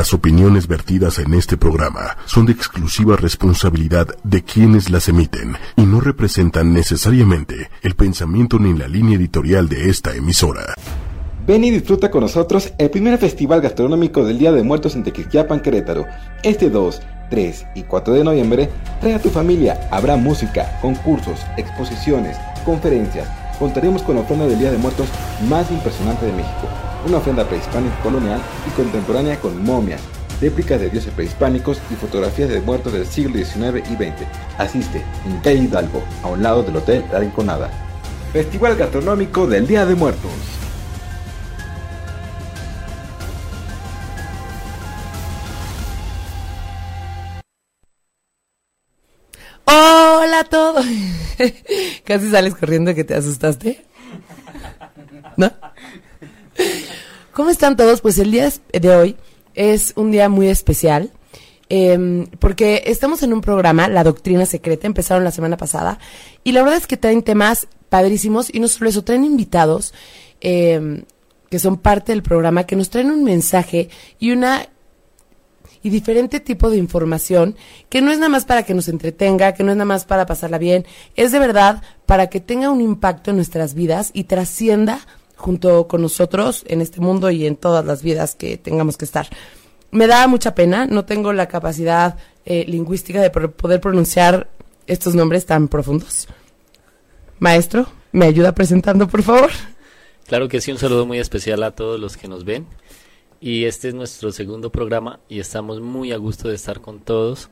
Las opiniones vertidas en este programa son de exclusiva responsabilidad de quienes las emiten y no representan necesariamente el pensamiento ni la línea editorial de esta emisora. Ven y disfruta con nosotros el primer festival gastronómico del Día de Muertos en Tequisquiapan, Querétaro. Este 2, 3 y 4 de noviembre, trae a tu familia. Habrá música, concursos, exposiciones, conferencias. Contaremos con la ofrenda del Día de Muertos más impresionante de México una ofrenda prehispánica colonial y contemporánea con momias, réplicas de dioses prehispánicos y fotografías de muertos del siglo XIX y XX. Asiste en calle Hidalgo, a un lado del Hotel La Rinconada. Festival Gastronómico del Día de Muertos. Hola a todos. Casi sales corriendo que te asustaste. ¿No? ¿Cómo están todos? Pues el día de hoy es un día muy especial. Em, porque estamos en un programa, La Doctrina Secreta, empezaron la semana pasada, y la verdad es que traen temas padrísimos, y no solo traen invitados em, que son parte del programa, que nos traen un mensaje y una y diferente tipo de información que no es nada más para que nos entretenga, que no es nada más para pasarla bien, es de verdad para que tenga un impacto en nuestras vidas y trascienda junto con nosotros en este mundo y en todas las vidas que tengamos que estar. Me da mucha pena, no tengo la capacidad eh, lingüística de poder pronunciar estos nombres tan profundos. Maestro, ¿me ayuda presentando, por favor? Claro que sí, un saludo muy especial a todos los que nos ven. Y este es nuestro segundo programa y estamos muy a gusto de estar con todos.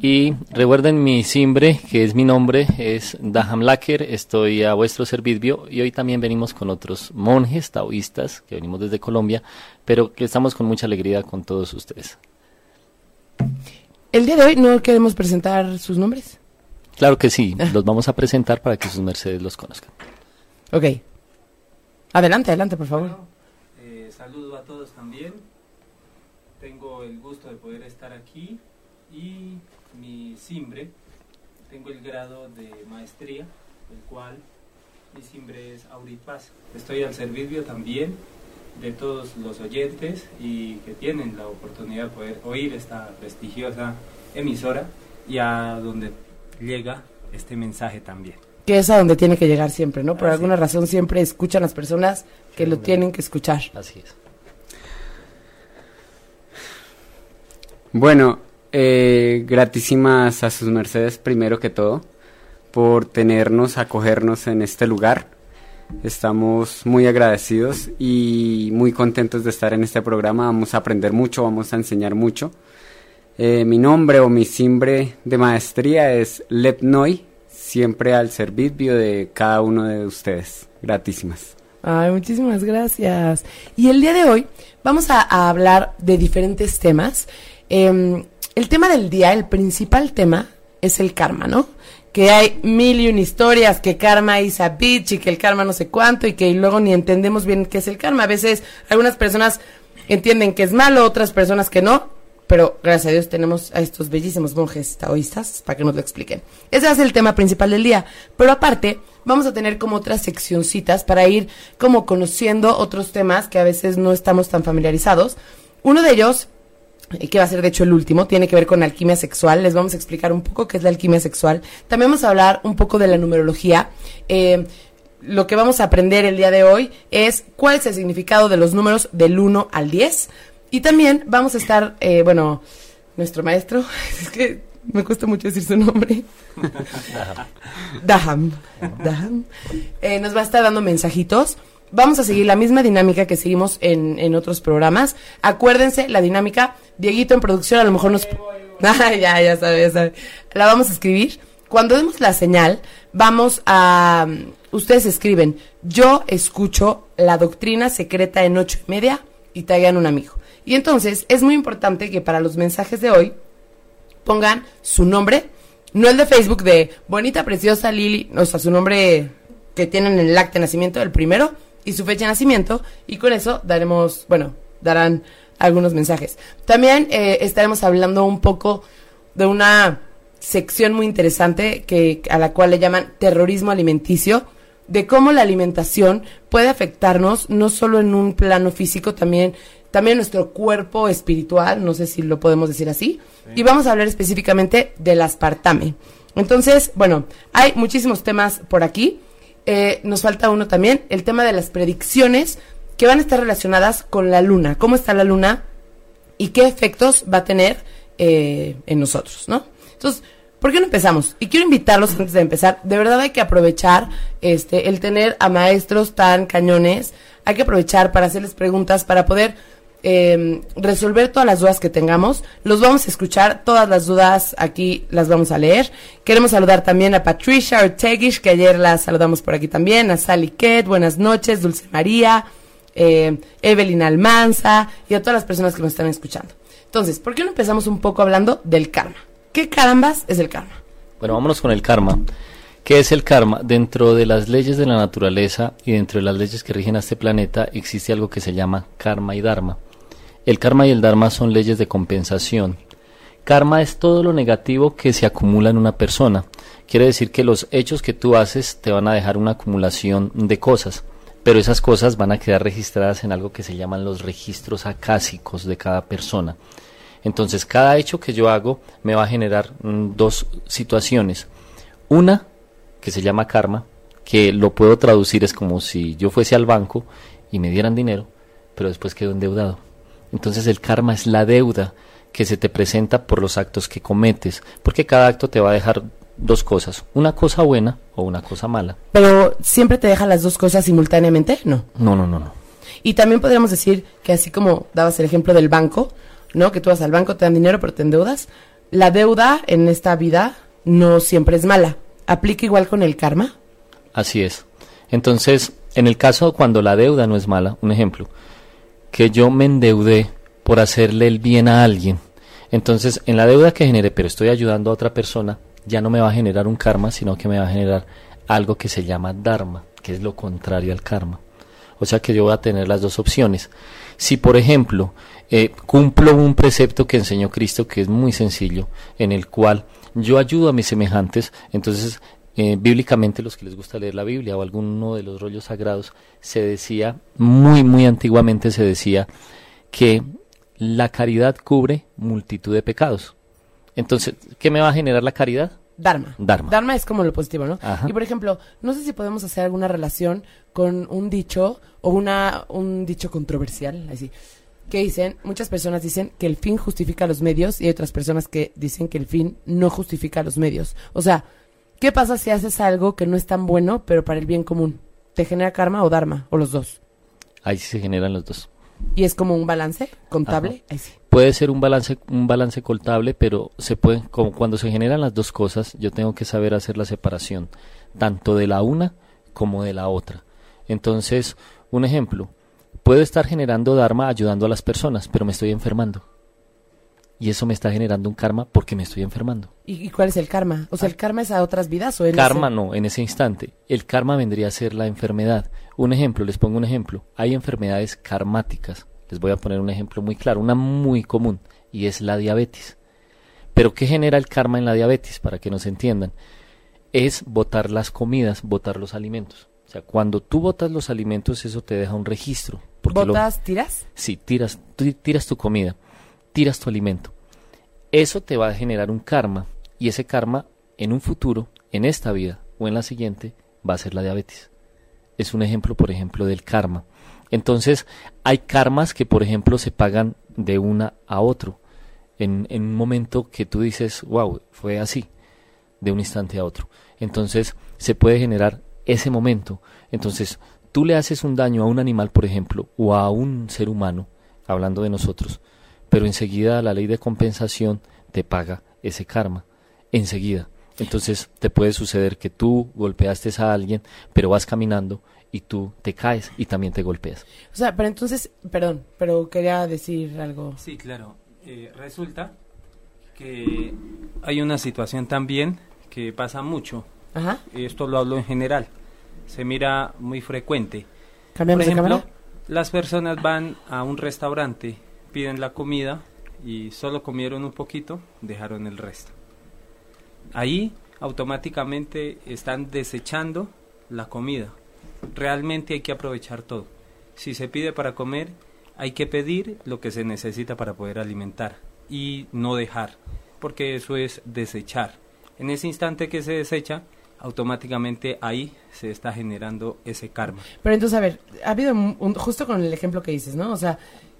Y recuerden mi simbre, que es mi nombre, es Daham Laker, estoy a vuestro servicio y hoy también venimos con otros monjes taoístas que venimos desde Colombia, pero que estamos con mucha alegría con todos ustedes. El día de hoy no queremos presentar sus nombres. Claro que sí, los vamos a presentar para que sus mercedes los conozcan. Ok. Adelante, adelante, por favor. Saludo a todos también. Tengo el gusto de poder estar aquí y mi simbre, tengo el grado de maestría, el cual mi simbre es Paz. Estoy al servicio también de todos los oyentes y que tienen la oportunidad de poder oír esta prestigiosa emisora y a donde llega este mensaje también. Que es a donde tiene que llegar siempre, ¿no? Por alguna razón siempre escuchan las personas que lo tienen que escuchar. Así es. Bueno, eh, gratísimas a sus mercedes primero que todo por tenernos, acogernos en este lugar. Estamos muy agradecidos y muy contentos de estar en este programa. Vamos a aprender mucho, vamos a enseñar mucho. Eh, mi nombre o mi simbre de maestría es Lepnoy, siempre al servicio de cada uno de ustedes. Gratísimas. Ay, muchísimas gracias. Y el día de hoy vamos a, hablar de diferentes temas. Em, el tema del día, el principal tema, es el karma, ¿no? Que hay mil y una historias, que karma is a bitch y que el karma no sé cuánto y que luego ni entendemos bien qué es el karma. A veces algunas personas entienden que es malo, otras personas que no, pero gracias a Dios tenemos a estos bellísimos monjes taoístas para que nos lo expliquen. Ese es el tema principal del día, pero aparte vamos a tener como otras seccioncitas para ir como conociendo otros temas que a veces no estamos tan familiarizados. Uno de ellos que va a ser de hecho el último, tiene que ver con alquimia sexual. Les vamos a explicar un poco qué es la alquimia sexual. También vamos a hablar un poco de la numerología. Eh, lo que vamos a aprender el día de hoy es cuál es el significado de los números del 1 al 10. Y también vamos a estar, eh, bueno, nuestro maestro, es que me cuesta mucho decir su nombre. Daham. Daham. Eh, nos va a estar dando mensajitos Vamos a seguir la misma dinámica que seguimos en, en otros programas. Acuérdense, la dinámica, Dieguito en producción a lo mejor nos... ya, ya sabe, ya sabe. La vamos a escribir. Cuando demos la señal, vamos a... Ustedes escriben, yo escucho la doctrina secreta en ocho y media y traigan un amigo. Y entonces es muy importante que para los mensajes de hoy pongan su nombre, no el de Facebook de bonita, preciosa Lili, o sea, su nombre que tienen en el acta de nacimiento, el primero, y su fecha de nacimiento y con eso daremos, bueno, darán algunos mensajes. También eh, estaremos hablando un poco de una sección muy interesante que a la cual le llaman terrorismo alimenticio, de cómo la alimentación puede afectarnos no solo en un plano físico, también también nuestro cuerpo espiritual, no sé si lo podemos decir así, y vamos a hablar específicamente del aspartame. Entonces, bueno, hay muchísimos temas por aquí. Eh, nos falta uno también, el tema de las predicciones que van a estar relacionadas con la luna. ¿Cómo está la luna y qué efectos va a tener eh, en nosotros, ¿no? Entonces, ¿por qué no empezamos? Y quiero invitarlos antes de empezar. De verdad hay que aprovechar este el tener a maestros tan cañones. Hay que aprovechar para hacerles preguntas, para poder eh, resolver todas las dudas que tengamos. Los vamos a escuchar, todas las dudas aquí las vamos a leer. Queremos saludar también a Patricia Ortegish, que ayer la saludamos por aquí también, a Sally Kett, buenas noches, Dulce María, eh, Evelyn Almanza y a todas las personas que nos están escuchando. Entonces, ¿por qué no empezamos un poco hablando del karma? ¿Qué carambas es el karma? Bueno, vámonos con el karma. ¿Qué es el karma? Dentro de las leyes de la naturaleza y dentro de las leyes que rigen a este planeta existe algo que se llama karma y dharma. El karma y el dharma son leyes de compensación. Karma es todo lo negativo que se acumula en una persona. Quiere decir que los hechos que tú haces te van a dejar una acumulación de cosas, pero esas cosas van a quedar registradas en algo que se llaman los registros acásicos de cada persona. Entonces, cada hecho que yo hago me va a generar mm, dos situaciones. Una, que se llama karma, que lo puedo traducir es como si yo fuese al banco y me dieran dinero, pero después quedo endeudado. Entonces el karma es la deuda que se te presenta por los actos que cometes, porque cada acto te va a dejar dos cosas, una cosa buena o una cosa mala. Pero siempre te deja las dos cosas simultáneamente, ¿no? No, no, no, no. Y también podríamos decir que así como dabas el ejemplo del banco, ¿no? Que tú vas al banco, te dan dinero, pero te endeudas. La deuda en esta vida no siempre es mala. ¿Aplica igual con el karma? Así es. Entonces, en el caso cuando la deuda no es mala, un ejemplo, que yo me endeudé por hacerle el bien a alguien. Entonces, en la deuda que genere, pero estoy ayudando a otra persona, ya no me va a generar un karma, sino que me va a generar algo que se llama dharma, que es lo contrario al karma. O sea que yo voy a tener las dos opciones. Si, por ejemplo, eh, cumplo un precepto que enseñó Cristo, que es muy sencillo, en el cual yo ayudo a mis semejantes, entonces eh, bíblicamente los que les gusta leer la Biblia o alguno de los rollos sagrados, se decía, muy, muy antiguamente se decía que la caridad cubre multitud de pecados. Entonces, ¿qué me va a generar la caridad? Dharma. Dharma. Dharma es como lo positivo, ¿no? Y por ejemplo, no sé si podemos hacer alguna relación con un dicho o una un dicho controversial, así. Que dicen, muchas personas dicen que el fin justifica los medios y hay otras personas que dicen que el fin no justifica los medios. O sea, ¿Qué pasa si haces algo que no es tan bueno, pero para el bien común? ¿Te genera karma o dharma? ¿O los dos? Ahí sí se generan los dos. ¿Y es como un balance contable? Ahí sí. Puede ser un balance, un balance contable, pero se puede, como cuando se generan las dos cosas, yo tengo que saber hacer la separación, tanto de la una como de la otra. Entonces, un ejemplo, puedo estar generando dharma ayudando a las personas, pero me estoy enfermando y eso me está generando un karma porque me estoy enfermando. ¿Y, cuál es el karma? O sea, ¿el karma es a otras vidas o en Karma no, en ese instante. El karma vendría a ser la enfermedad. Un ejemplo, les pongo un ejemplo. Hay enfermedades karmáticas. Les voy a poner un ejemplo muy claro, una muy común, y es la diabetes. Pero ¿qué genera el karma en la diabetes? Para que nos entiendan. Es botar las comidas, botar los alimentos. O sea, cuando tú botas los alimentos, eso te deja un registro. ¿Botas, tiras? Sí, tiras, tiras tu comida tiras tu alimento. Eso te va a generar un karma y ese karma en un futuro, en esta vida o en la siguiente, va a ser la diabetes. Es un ejemplo, por ejemplo, del karma. Entonces, hay karmas que, por ejemplo, se pagan de una a otro. En, en un momento que tú dices, wow, fue así, de un instante a otro. Entonces, se puede generar ese momento. Entonces, tú le haces un daño a un animal, por ejemplo, o a un ser humano, hablando de nosotros, pero enseguida la ley de compensación te paga ese karma, enseguida. Entonces te puede suceder que tú golpeaste a alguien, pero vas caminando y tú te caes y también te golpeas. O sea, pero entonces, perdón, pero quería decir algo. Sí, claro. Eh, resulta que hay una situación también que pasa mucho. Ajá. Esto lo hablo en general. Se mira muy frecuente. ¿Cambiamos Por ejemplo, las personas van a un restaurante piden la comida y solo comieron un poquito, dejaron el resto. Ahí automáticamente están desechando la comida. Realmente hay que aprovechar todo. Si se pide para comer, hay que pedir lo que se necesita para poder alimentar y no dejar, porque eso es desechar. En ese instante que se desecha, automáticamente ahí se está generando ese karma. Pero entonces, a ver, ha habido un, justo con el ejemplo que dices, ¿no? O sea,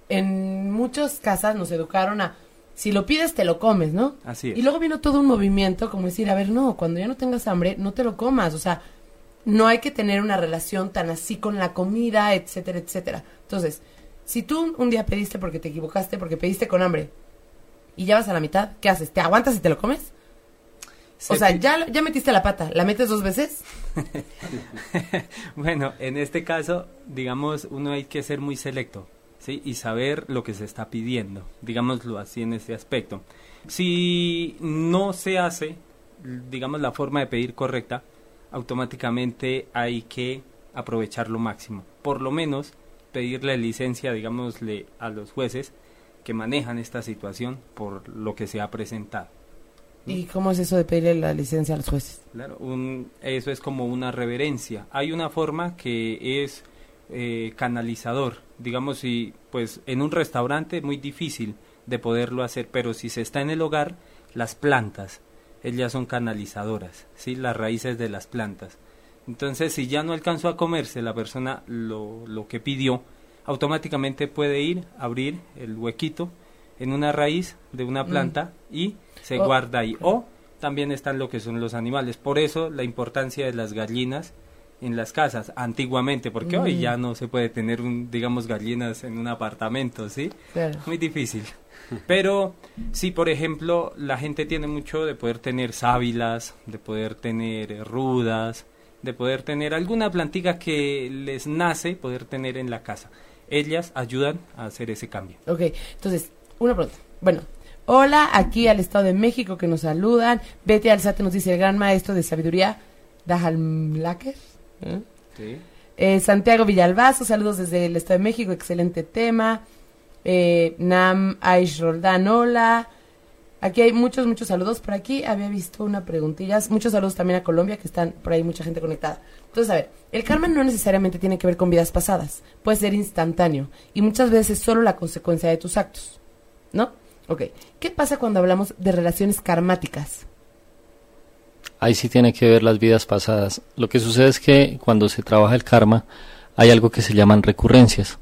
en muchas casas nos educaron a, si lo pides, te lo comes, ¿no? Así es. Y luego vino todo un movimiento como decir, a ver, no, cuando ya no tengas hambre, no te lo comas, o sea, no hay que tener una relación tan así con la comida, etcétera, etcétera. Entonces, si tú un día pediste porque te equivocaste, porque pediste con hambre, y ya vas a la mitad, ¿qué haces? ¿Te aguantas y te lo comes? o sea, ya, ya metiste la pata, ¿la metes dos veces? bueno, en este caso, digamos, uno hay que ser muy selecto, ¿sí? Y saber lo que se está pidiendo, digámoslo así en ese aspecto. Si no se hace, digamos, la forma de pedir correcta, automáticamente hay que aprovechar lo máximo. Por lo menos pedirle licencia, digámosle, a los jueces que manejan esta situación por lo que se ha presentado. ¿Y cómo es eso de pedirle la licencia a los jueces? Claro, un, eso es como una reverencia. Hay una forma que es eh, canalizador. Digamos, si pues en un restaurante muy difícil de poderlo hacer, pero si se está en el hogar, las plantas, ellas son canalizadoras, ¿sí? las raíces de las plantas. Entonces, si ya no alcanzó a comerse la persona lo, lo que pidió, automáticamente puede ir, abrir el huequito en una raíz de una mm. planta y se oh. guarda ahí. O también están lo que son los animales. Por eso la importancia de las gallinas en las casas antiguamente, porque hoy ya mm. no se puede tener, un, digamos, gallinas en un apartamento, ¿sí? Muy difícil. Pero sí, por ejemplo, la gente tiene mucho de poder tener sábilas, de poder tener rudas, de poder tener alguna plantica que les nace poder tener en la casa. Ellas ayudan a hacer ese cambio. Ok, entonces, una pregunta. Bueno, Hola, aquí al Estado de México que nos saludan. Betty Alzate nos dice el gran maestro de sabiduría, Dajalmlaker. ¿Eh? Santiago Villalbazo, saludos desde el Estado de México, excelente tema. Eh, Nam Aish Roldán, hola. Aquí hay muchos, muchos saludos. Por aquí había visto una preguntilla. Muchos saludos también a Colombia, que están por ahí mucha gente conectada. Entonces, a ver, el karma no necesariamente tiene que ver con vidas pasadas. Puede ser instantáneo y muchas veces solo la consecuencia de tus actos. ¿No? Ok. ¿Qué pasa cuando hablamos de relaciones karmáticas? Ahí sí tiene que ver las vidas pasadas. Lo que sucede es que cuando se trabaja el karma hay algo que se llaman recurrencias.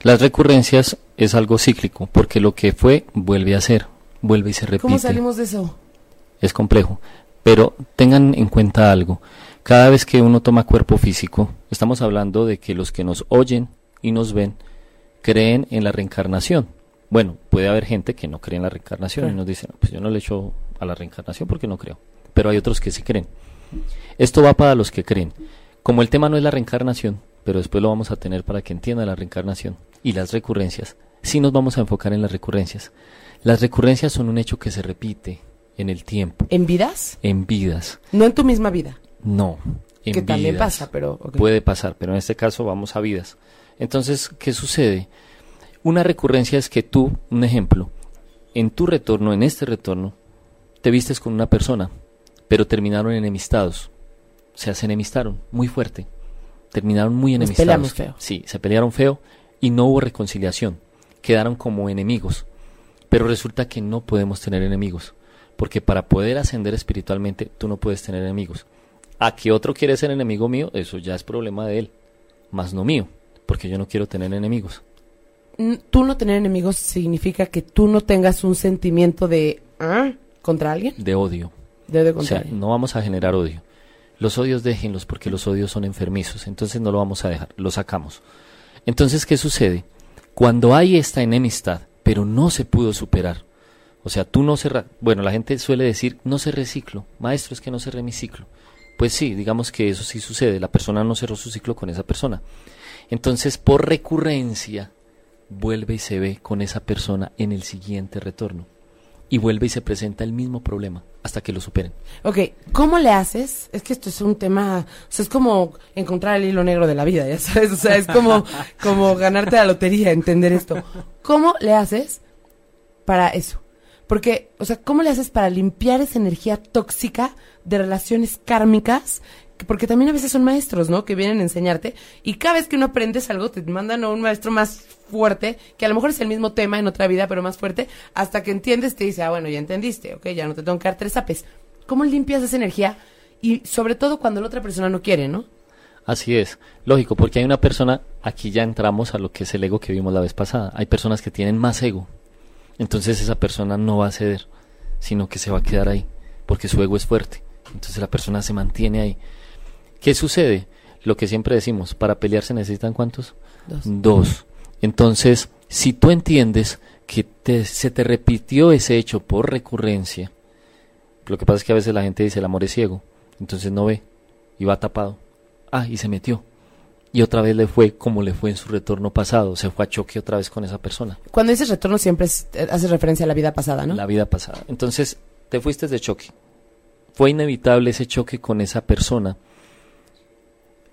Las recurrencias es algo cíclico, porque lo que fue vuelve a ser, vuelve y se repite. ¿Cómo salimos de eso? Es complejo, pero tengan en cuenta algo. Cada vez que uno toma cuerpo físico, estamos hablando de que los que nos oyen y nos ven creen en la reencarnación. Bueno, puede haber gente que no cree en la reencarnación y nos dice, pues yo no le echo a la reencarnación porque no creo. Pero hay otros que sí creen. Esto va para los que creen. Como el tema no es la reencarnación, pero después lo vamos a tener para que entienda la reencarnación y las recurrencias, sí nos vamos a enfocar en las recurrencias. Las recurrencias son un hecho que se repite en el tiempo. ¿En vidas? En vidas. No en tu misma vida. No. En que también pasa, pero... Puede pasar, pero en este caso vamos a vidas. Entonces, ¿qué sucede? Una recurrencia es que tú, un ejemplo, en tu retorno, en este retorno, te vistes con una persona, pero terminaron enemistados. O sea, se enemistaron muy fuerte. Terminaron muy enemistados. Se feo. Sí, se pelearon feo y no hubo reconciliación. Quedaron como enemigos. Pero resulta que no podemos tener enemigos. Porque para poder ascender espiritualmente, tú no puedes tener enemigos. A que otro quiere ser enemigo mío, eso ya es problema de él. Más no mío. Porque yo no quiero tener enemigos tú no tener enemigos significa que tú no tengas un sentimiento de ¿ah? contra alguien. De odio. O sea, no vamos a generar odio. Los odios déjenlos porque los odios son enfermizos, entonces no lo vamos a dejar, lo sacamos. Entonces, ¿qué sucede? Cuando hay esta enemistad, pero no se pudo superar, o sea, tú no cerras, bueno, la gente suele decir, no se reciclo, maestro, es que no cerré mi ciclo. Pues sí, digamos que eso sí sucede, la persona no cerró su ciclo con esa persona. Entonces, por recurrencia, vuelve y se ve con esa persona en el siguiente retorno. Y vuelve y se presenta el mismo problema hasta que lo superen. Ok, ¿cómo le haces? Es que esto es un tema, o sea, es como encontrar el hilo negro de la vida, ya sabes, o sea, es como, como ganarte la lotería, entender esto. ¿Cómo le haces para eso? Porque, o sea, ¿cómo le haces para limpiar esa energía tóxica de relaciones kármicas porque también a veces son maestros, ¿no? Que vienen a enseñarte y cada vez que uno aprendes algo te mandan a un maestro más fuerte, que a lo mejor es el mismo tema en otra vida, pero más fuerte, hasta que entiendes te dice, ah, bueno, ya entendiste, ok, ya no te tengo que dar tres apes. ¿Cómo limpias esa energía? Y sobre todo cuando la otra persona no quiere, ¿no? Así es, lógico, porque hay una persona, aquí ya entramos a lo que es el ego que vimos la vez pasada, hay personas que tienen más ego, entonces esa persona no va a ceder, sino que se va a quedar ahí, porque su ego es fuerte, entonces la persona se mantiene ahí. ¿Qué sucede? Lo que siempre decimos, para pelear se necesitan cuántos? Dos. Dos. Entonces, si tú entiendes que te- se te repitió ese hecho por recurrencia, lo que pasa es que a veces la gente dice el amor es ciego, entonces no ve y va tapado. Ah, y se metió. Y otra vez le fue como le fue en su retorno pasado, se fue a choque otra vez con esa persona, Cuando dices retorno siempre es- eh, hace referencia a la vida pasada, ¿no? la vida pasada. Entonces, te fuiste de choque. Fue inevitable ese choque con esa persona.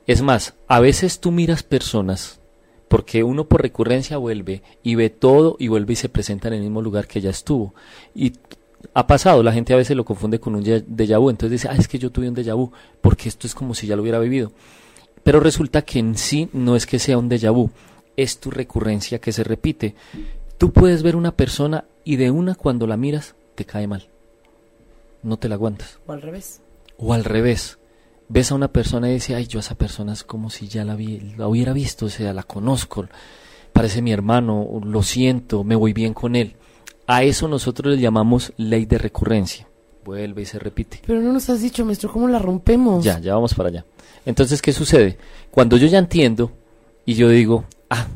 Es más, a veces tú miras personas porque uno por recurrencia vuelve y ve todo y vuelve y se presenta en el mismo lugar que ya estuvo. Y ha pasado, la gente a veces lo confunde con un déjà vu, entonces dice, ah, es que yo tuve un déjà vu, porque esto es como si ya lo hubiera vivido. Pero resulta que en sí no es que sea un déjà vu, es tu recurrencia que se repite. Tú puedes ver una persona y de una cuando la miras te cae mal. No te la aguantas. O al revés. O al revés, ves a una persona y dices, ay, yo a esa persona es como si ya la, vi- la hubiera visto, o sea, la conozco, parece mi hermano, lo siento, me voy bien con él. A eso nosotros le llamamos ley de recurrencia. Vuelve y se repite. Pero no nos has dicho, maestro, ¿cómo la rompemos? Ya, ya vamos para allá. Entonces, ¿qué sucede? Cuando yo ya entiendo y yo digo, ah,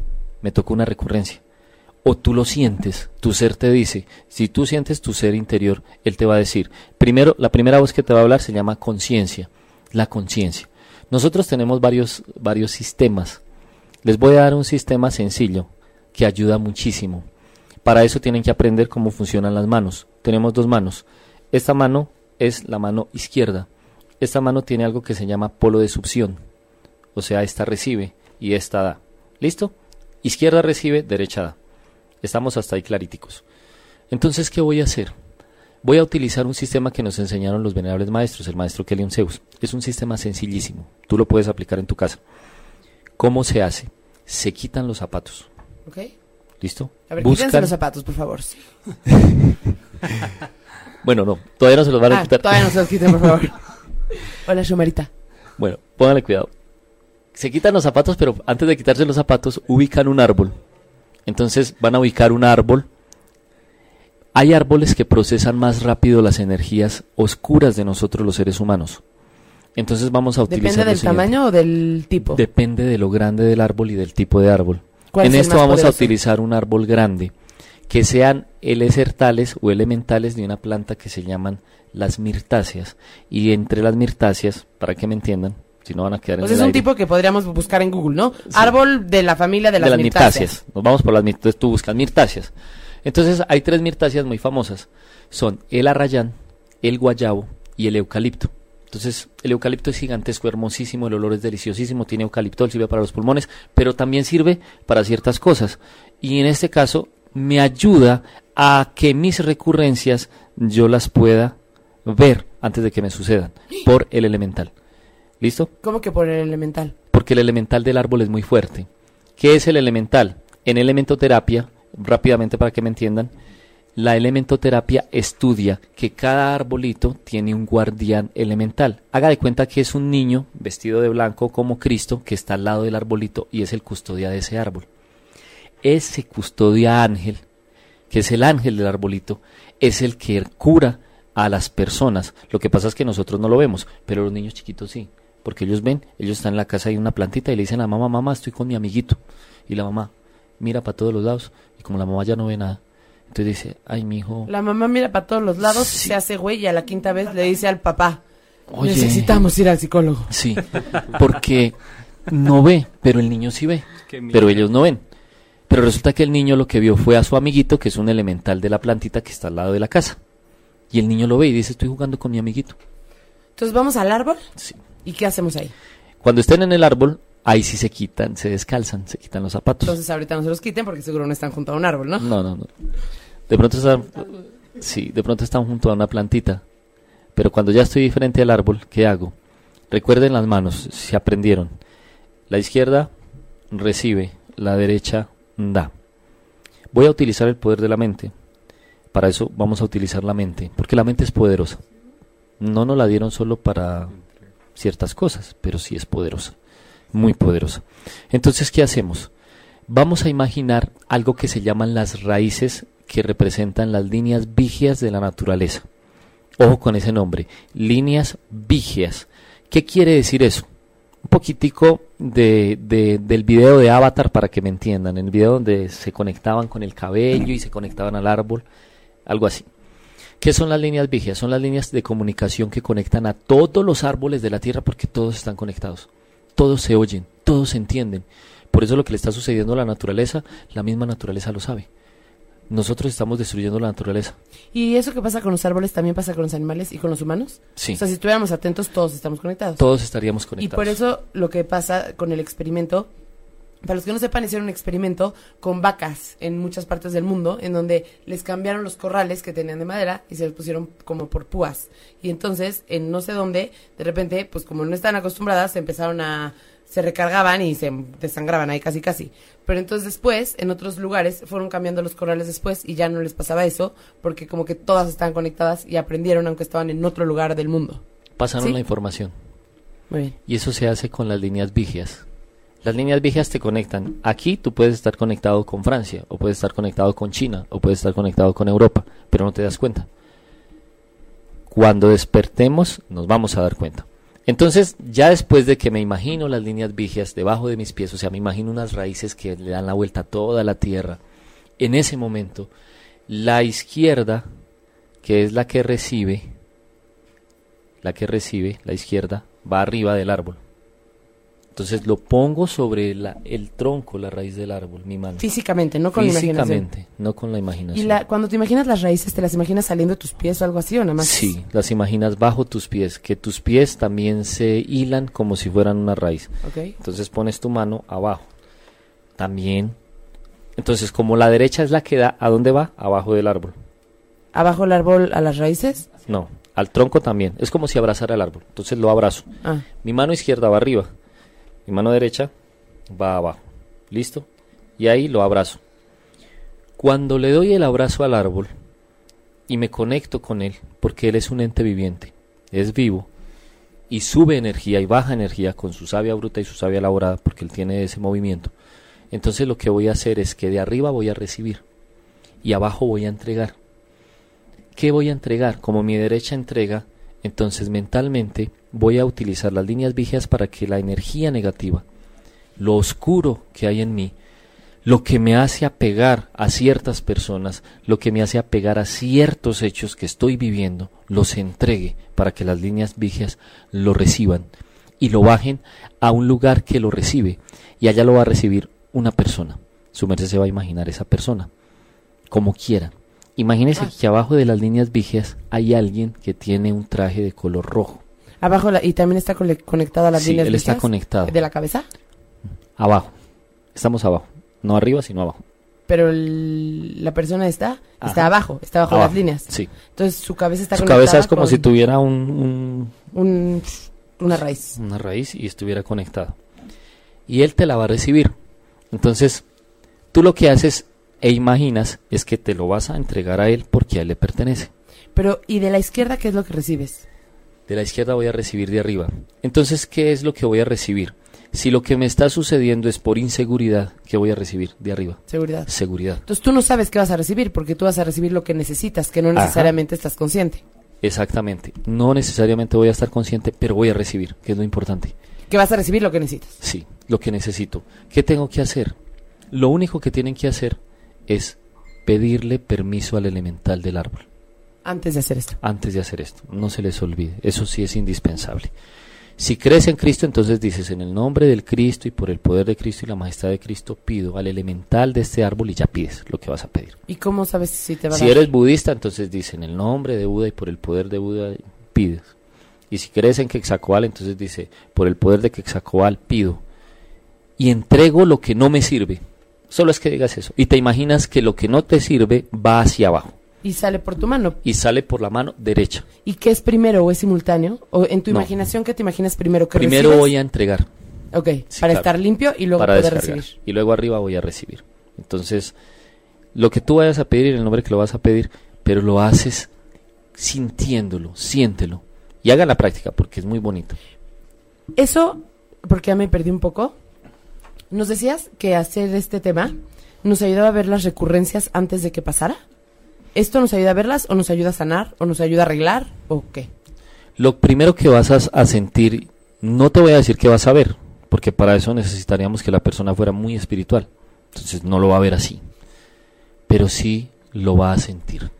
me tocó una recurrencia, o tú lo sientes, tu ser te dice, si tú sientes tu ser interior, él te va a decir, primero, la primera voz que te va a hablar se llama conciencia, la conciencia. Nosotros tenemos varios, varios sistemas. Les voy a dar un sistema sencillo que ayuda muchísimo. Para eso tienen que aprender cómo funcionan las manos. Tenemos dos manos. Esta mano es la mano izquierda. Esta mano tiene algo que se llama polo de succión. O sea, esta recibe y esta da. ¿Listo? Izquierda recibe, derecha da. Estamos hasta ahí claríticos. Entonces, ¿qué voy a hacer? Voy a utilizar un sistema que nos enseñaron los venerables maestros, el maestro Kelion Zeus. Es un sistema sencillísimo. Tú lo puedes aplicar en tu casa. ¿Cómo se hace? Se quitan los zapatos. ¿Ok? ¿Listo? A ver, quítense los zapatos, por favor. Bueno, no, todavía no se los van a Ah, quitar. todavía no se los quiten, por favor. Hola, Shumarita. Bueno, pónganle cuidado. Se quitan los zapatos, pero antes de quitarse los zapatos, ubican un árbol. Entonces van a ubicar un árbol. Hay árboles que procesan más rápido las energías oscuras de nosotros los seres humanos. Entonces vamos a utilizar ¿Depende del siguiente. tamaño o del tipo? Depende de lo grande del árbol y del tipo de árbol. ¿Cuál En es esto vamos a utilizar un árbol grande, que sean elesertales o elementales de una planta que se llaman las mirtáceas. Y entre las mirtáceas, para que me entiendan, si no van a quedar en Pues el es un aire, tipo que podríamos buscar en Google, ¿no? Árbol de la familia de de las, las mirtáceas. mirtáceas. Nos vamos por las mirtáceas. Tú buscas mirtáceas. Entonces hay tres mirtáceas muy famosas. Son el arrayán, el guayabo y el eucalipto. Entonces el eucalipto es gigantesco, hermosísimo, el olor es deliciosísimo, tiene eucaliptol, sirve para los pulmones, pero también sirve para ciertas cosas. Y en este caso me ayuda a que mis recurrencias yo las pueda ver antes de que me sucedan por el elemental. ¿Listo? ¿Cómo que por el elemental? porque el elemental del árbol es muy fuerte. ¿Qué es el elemental? En elementoterapia, rápidamente para que me entiendan, la elementoterapia estudia que cada arbolito tiene un guardián elemental. Haga de cuenta que es un niño vestido de blanco como Cristo que está al lado del arbolito y es el custodia de ese árbol. Ese custodia ángel, que es el ángel del arbolito, es el que cura a las personas. Lo que pasa es que nosotros no lo vemos, pero los niños chiquitos sí. Porque ellos ven, ellos están en la casa y hay una plantita y le dicen a la mamá, mamá, estoy con mi amiguito. Y la mamá mira para todos los lados y como la mamá ya no ve nada, entonces dice, ay, mi hijo, La mamá mira para todos los lados, Sí. se hace güey y a la quinta vez le dice al papá, Oye. necesitamos ir al psicólogo. Sí, porque no ve, pero el niño sí ve, pero ellos no ven. Pero resulta que el niño lo que vio fue a su amiguito, que es un elemental de la plantita que está al lado de la casa. Y el niño lo ve y dice, estoy jugando con mi amiguito. Entonces vamos al árbol Sí. y ¿qué hacemos ahí? Cuando estén en el árbol, ahí sí se quitan, se descalzan, se quitan los zapatos. Entonces ahorita no se los quiten porque seguro no están junto a un árbol, ¿no? No, no, no. De pronto están, sí, de pronto están junto a una plantita. Pero cuando ya estoy frente al árbol, ¿qué hago? Recuerden las manos, se aprendieron. La izquierda recibe, la derecha da. Voy a utilizar el poder de la mente. Para eso vamos a utilizar la mente, porque la mente es poderosa. No nos la dieron solo para ciertas cosas, pero sí es poderosa, muy poderosa. Entonces, ¿qué hacemos? Vamos a imaginar algo que se llaman las raíces que representan las líneas vigias de la naturaleza. Ojo con ese nombre, líneas vigias. ¿Qué quiere decir eso? Un poquitico de, del video de Avatar para que me entiendan, el video donde se conectaban con el cabello y se conectaban al árbol, algo así. ¿Qué son las líneas vigias? Son las líneas de comunicación que conectan a todos los árboles de la Tierra porque todos están conectados. Todos se oyen, todos se entienden. Por eso lo que le está sucediendo a la naturaleza, la misma naturaleza lo sabe. Nosotros estamos destruyendo la naturaleza. ¿Y eso que pasa con los árboles también pasa con los animales y con los humanos? Sí. O sea, si estuviéramos atentos, todos estamos conectados. Todos estaríamos conectados. Y por eso lo que pasa con el experimento para los que no sepan, hicieron un experimento con vacas en muchas partes del mundo, en donde les cambiaron los corrales que tenían de madera y se los pusieron como por púas. Y entonces, en no sé dónde, de repente, pues como no estaban acostumbradas, se empezaron a se recargaban y se desangraban ahí casi casi. Pero entonces después, en otros lugares, fueron cambiando los corrales después y ya no les pasaba eso, porque como que todas estaban conectadas y aprendieron aunque estaban en otro lugar del mundo. Pasaron ¿Sí? la información. Muy bien. Y eso se hace con las líneas vigias. Las líneas vigias te conectan. Aquí tú puedes estar conectado con Francia, o puedes estar conectado con China, o puedes estar conectado con Europa, pero no te das cuenta. Cuando despertemos nos vamos a dar cuenta. Entonces, ya después de que me imagino las líneas vigias debajo de mis pies, o sea, me imagino unas raíces que le dan la vuelta a toda la tierra, en ese momento, la izquierda, que es la que recibe, la que recibe, la izquierda, va arriba del árbol. Entonces lo pongo sobre la, el tronco, la raíz del árbol, mi mano. Físicamente, no con la imaginación. Físicamente, no con la imaginación. Y la, cuando te imaginas las raíces, ¿te las imaginas saliendo de tus pies o algo así o nada más? Sí, las imaginas bajo tus pies, que tus pies también se hilan como si fueran una raíz. Ok. Entonces pones tu mano abajo. También. Entonces, como la derecha es la que da, ¿a dónde va? Abajo del árbol. ¿Abajo el árbol a las raíces? No, al tronco también. Es como si abrazara el árbol. Entonces lo abrazo. Ah, Mi mano izquierda va arriba. Mi mano derecha va abajo. ¿Listo? Y ahí lo abrazo. Cuando le doy el abrazo al árbol y me conecto con él, porque él es un ente viviente, es vivo, y sube energía y baja energía con su savia bruta y su savia elaborada, porque él tiene ese movimiento, entonces lo que voy a hacer es que de arriba voy a recibir y abajo voy a entregar. ¿Qué voy a entregar? Como mi derecha entrega, entonces mentalmente voy a utilizar las líneas vigias para que la energía negativa, lo oscuro que hay en mí, lo que me hace apegar a ciertas personas, lo que me hace apegar a ciertos hechos que estoy viviendo, los entregue para que las líneas vigias lo reciban y lo bajen a un lugar que lo recibe y allá lo va a recibir una persona. Su merced se va a imaginar esa persona, como quiera. Imagínese Ah. que abajo de las líneas vigias hay alguien que tiene un traje de color rojo. Abajo la- y también está conectado a las Sí, líneas él está conectado. de la cabeza, Abajo. Estamos abajo. No arriba, sino abajo. pero el- la persona está Ajá. está abajo, está bajo Abajo, las líneas. Sí. Entonces su cabeza está Su conectada cabeza es como con si tuviera un, un- un- una raíz. una raíz y estuviera conectado. Y él te la va a recibir. Entonces, tú lo que haces e imaginas es que te lo vas a entregar a él porque a él le pertenece. Pero y de la izquierda qué es lo que recibes? De la izquierda voy a recibir de arriba. Entonces, ¿qué es lo que voy a recibir? Si lo que me está sucediendo es por inseguridad, ¿qué voy a recibir de arriba? Seguridad. Seguridad. Entonces tú no sabes qué vas a recibir porque tú vas a recibir lo que necesitas, que no Ajá. necesariamente estás consciente. Exactamente. No necesariamente voy a estar consciente, pero voy a recibir, que es lo importante. Que vas a recibir lo que necesitas. Sí, lo que necesito. ¿Qué tengo que hacer? Lo único que tienen que hacer es pedirle permiso al elemental del árbol Antes de hacer esto. antes de hacer esto. No se les olvide. Eso sí es indispensable. Si crees en Cristo, entonces dices, en el nombre del Cristo y por el poder de Cristo y la majestad de Cristo, pido al elemental de este árbol y ya pides lo que vas a pedir. ¿Y cómo sabes si te va a Si eres budista, entonces dice, en el nombre de Buda y por el poder de Buda, pides. Y si crees en Quetzalcoatl, entonces dice, por el poder de Quetzalcoatl, pido. Y entrego lo que no me sirve. Solo es que digas eso. Y te imaginas que lo que no te sirve va hacia abajo. Y sale por tu mano. y sale por la mano derecha. ¿Y qué es primero o es simultáneo? ¿O en tu No. imaginación qué te imaginas primero? ¿Que Primero recibes? voy a entregar Ok, Sí, para claro. estar limpio y luego para poder recibir. y luego arriba voy a recibir. Entonces, lo que tú vayas a pedir, el nombre que lo vas a pedir, pero lo haces sintiéndolo, siéntelo. Y haga la práctica porque es muy bonito. Eso, porque ya me perdí un poco. Nos decías que hacer este tema nos ayudaba a ver las recurrencias antes de que pasara. ¿Esto nos ayuda a verlas o nos ayuda a sanar o nos ayuda a arreglar o qué? Lo primero que vas a, a sentir, no te voy a decir que vas a ver, porque para eso necesitaríamos que la persona fuera muy espiritual. Entonces no lo va a ver así. Pero sí lo va a sentir.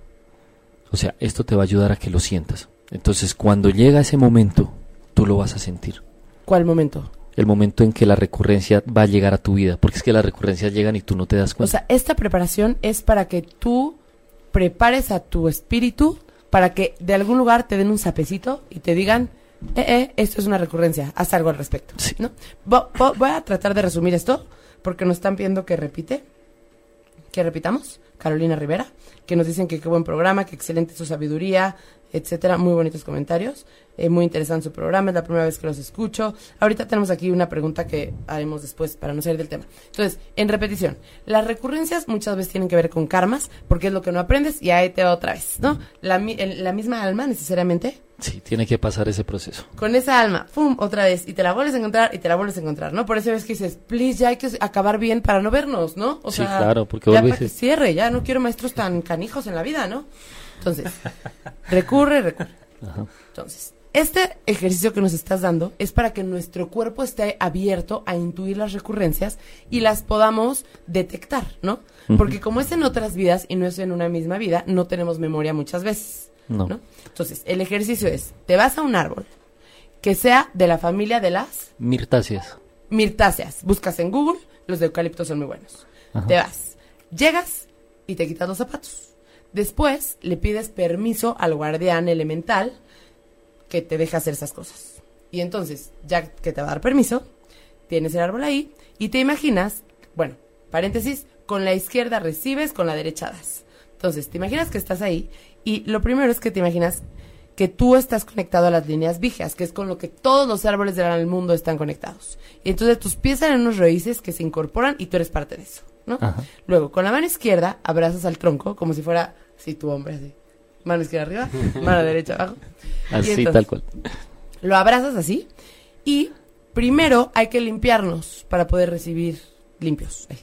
O sea, esto te va a ayudar a que lo sientas. Entonces cuando llega ese momento, tú lo vas a sentir. ¿Cuál momento? El momento en que la recurrencia va a llegar a tu vida. Porque es que las recurrencias llegan y tú no te das O cuenta. sea, esta preparación es para que tú prepares a tu espíritu para que de algún lugar te den un sapecito y te digan, eh, eh, esto es una recurrencia, haz algo al respecto. Sí. ¿no? Vo- voy a tratar de resumir esto porque nos están pidiendo que repite, que repitamos. Carolina Rivera, que nos dicen que qué buen programa, que excelente su sabiduría, etcétera. Muy bonitos comentarios. Eh, muy interesante su programa, es la primera vez que los escucho. Ahorita tenemos aquí una pregunta que haremos después para no salir del tema. Entonces, en repetición, las recurrencias muchas veces tienen que ver con karmas, porque es lo que no aprendes y ahí te va otra vez, ¿no? La, el- la misma alma necesariamente Sí, tiene que pasar ese proceso. con esa alma, ¡pum! otra vez, y te la vuelves a encontrar y te la vuelves a encontrar, ¿no? Por eso ves que dices, please, ya hay que acabar bien para no vernos, ¿no? O Sí, sea, claro, porque ya para que cierre, ya no quiero maestros tan canijos en la vida, ¿no? Entonces, recurre, recurre. Ajá. Entonces, este ejercicio que nos estás dando es para que nuestro cuerpo esté abierto a intuir las recurrencias y las podamos detectar, ¿no? Porque como es en otras vidas y no es en una misma vida, no tenemos memoria muchas veces. No. ¿no? Entonces, el ejercicio es, te vas a un árbol que sea de la familia de las Mirtáceas. mirtáceas. Buscas en Google, los de eucalipto son muy buenos. Ajá. Te vas, llegas y te quitas los zapatos. Después le pides permiso al guardián elemental que te deja hacer esas cosas. Y entonces, ya que te va a dar permiso, tienes el árbol ahí y te imaginas, bueno, paréntesis, con la izquierda recibes, con la derecha das. Entonces, te imaginas que estás ahí y lo primero es que te imaginas que tú estás conectado a las líneas vígeas, que es con lo que todos los árboles del mundo están conectados. Y entonces tus pies salen unos raíces que se incorporan y tú eres parte de eso, ¿no? Ajá. Luego, con la mano izquierda abrazas al tronco como si fuera, sí, tu hombre, así. Mano izquierda arriba, mano derecha abajo. Así, entonces, tal cual. Lo abrazas así y primero hay que limpiarnos para poder recibir limpios. Ahí.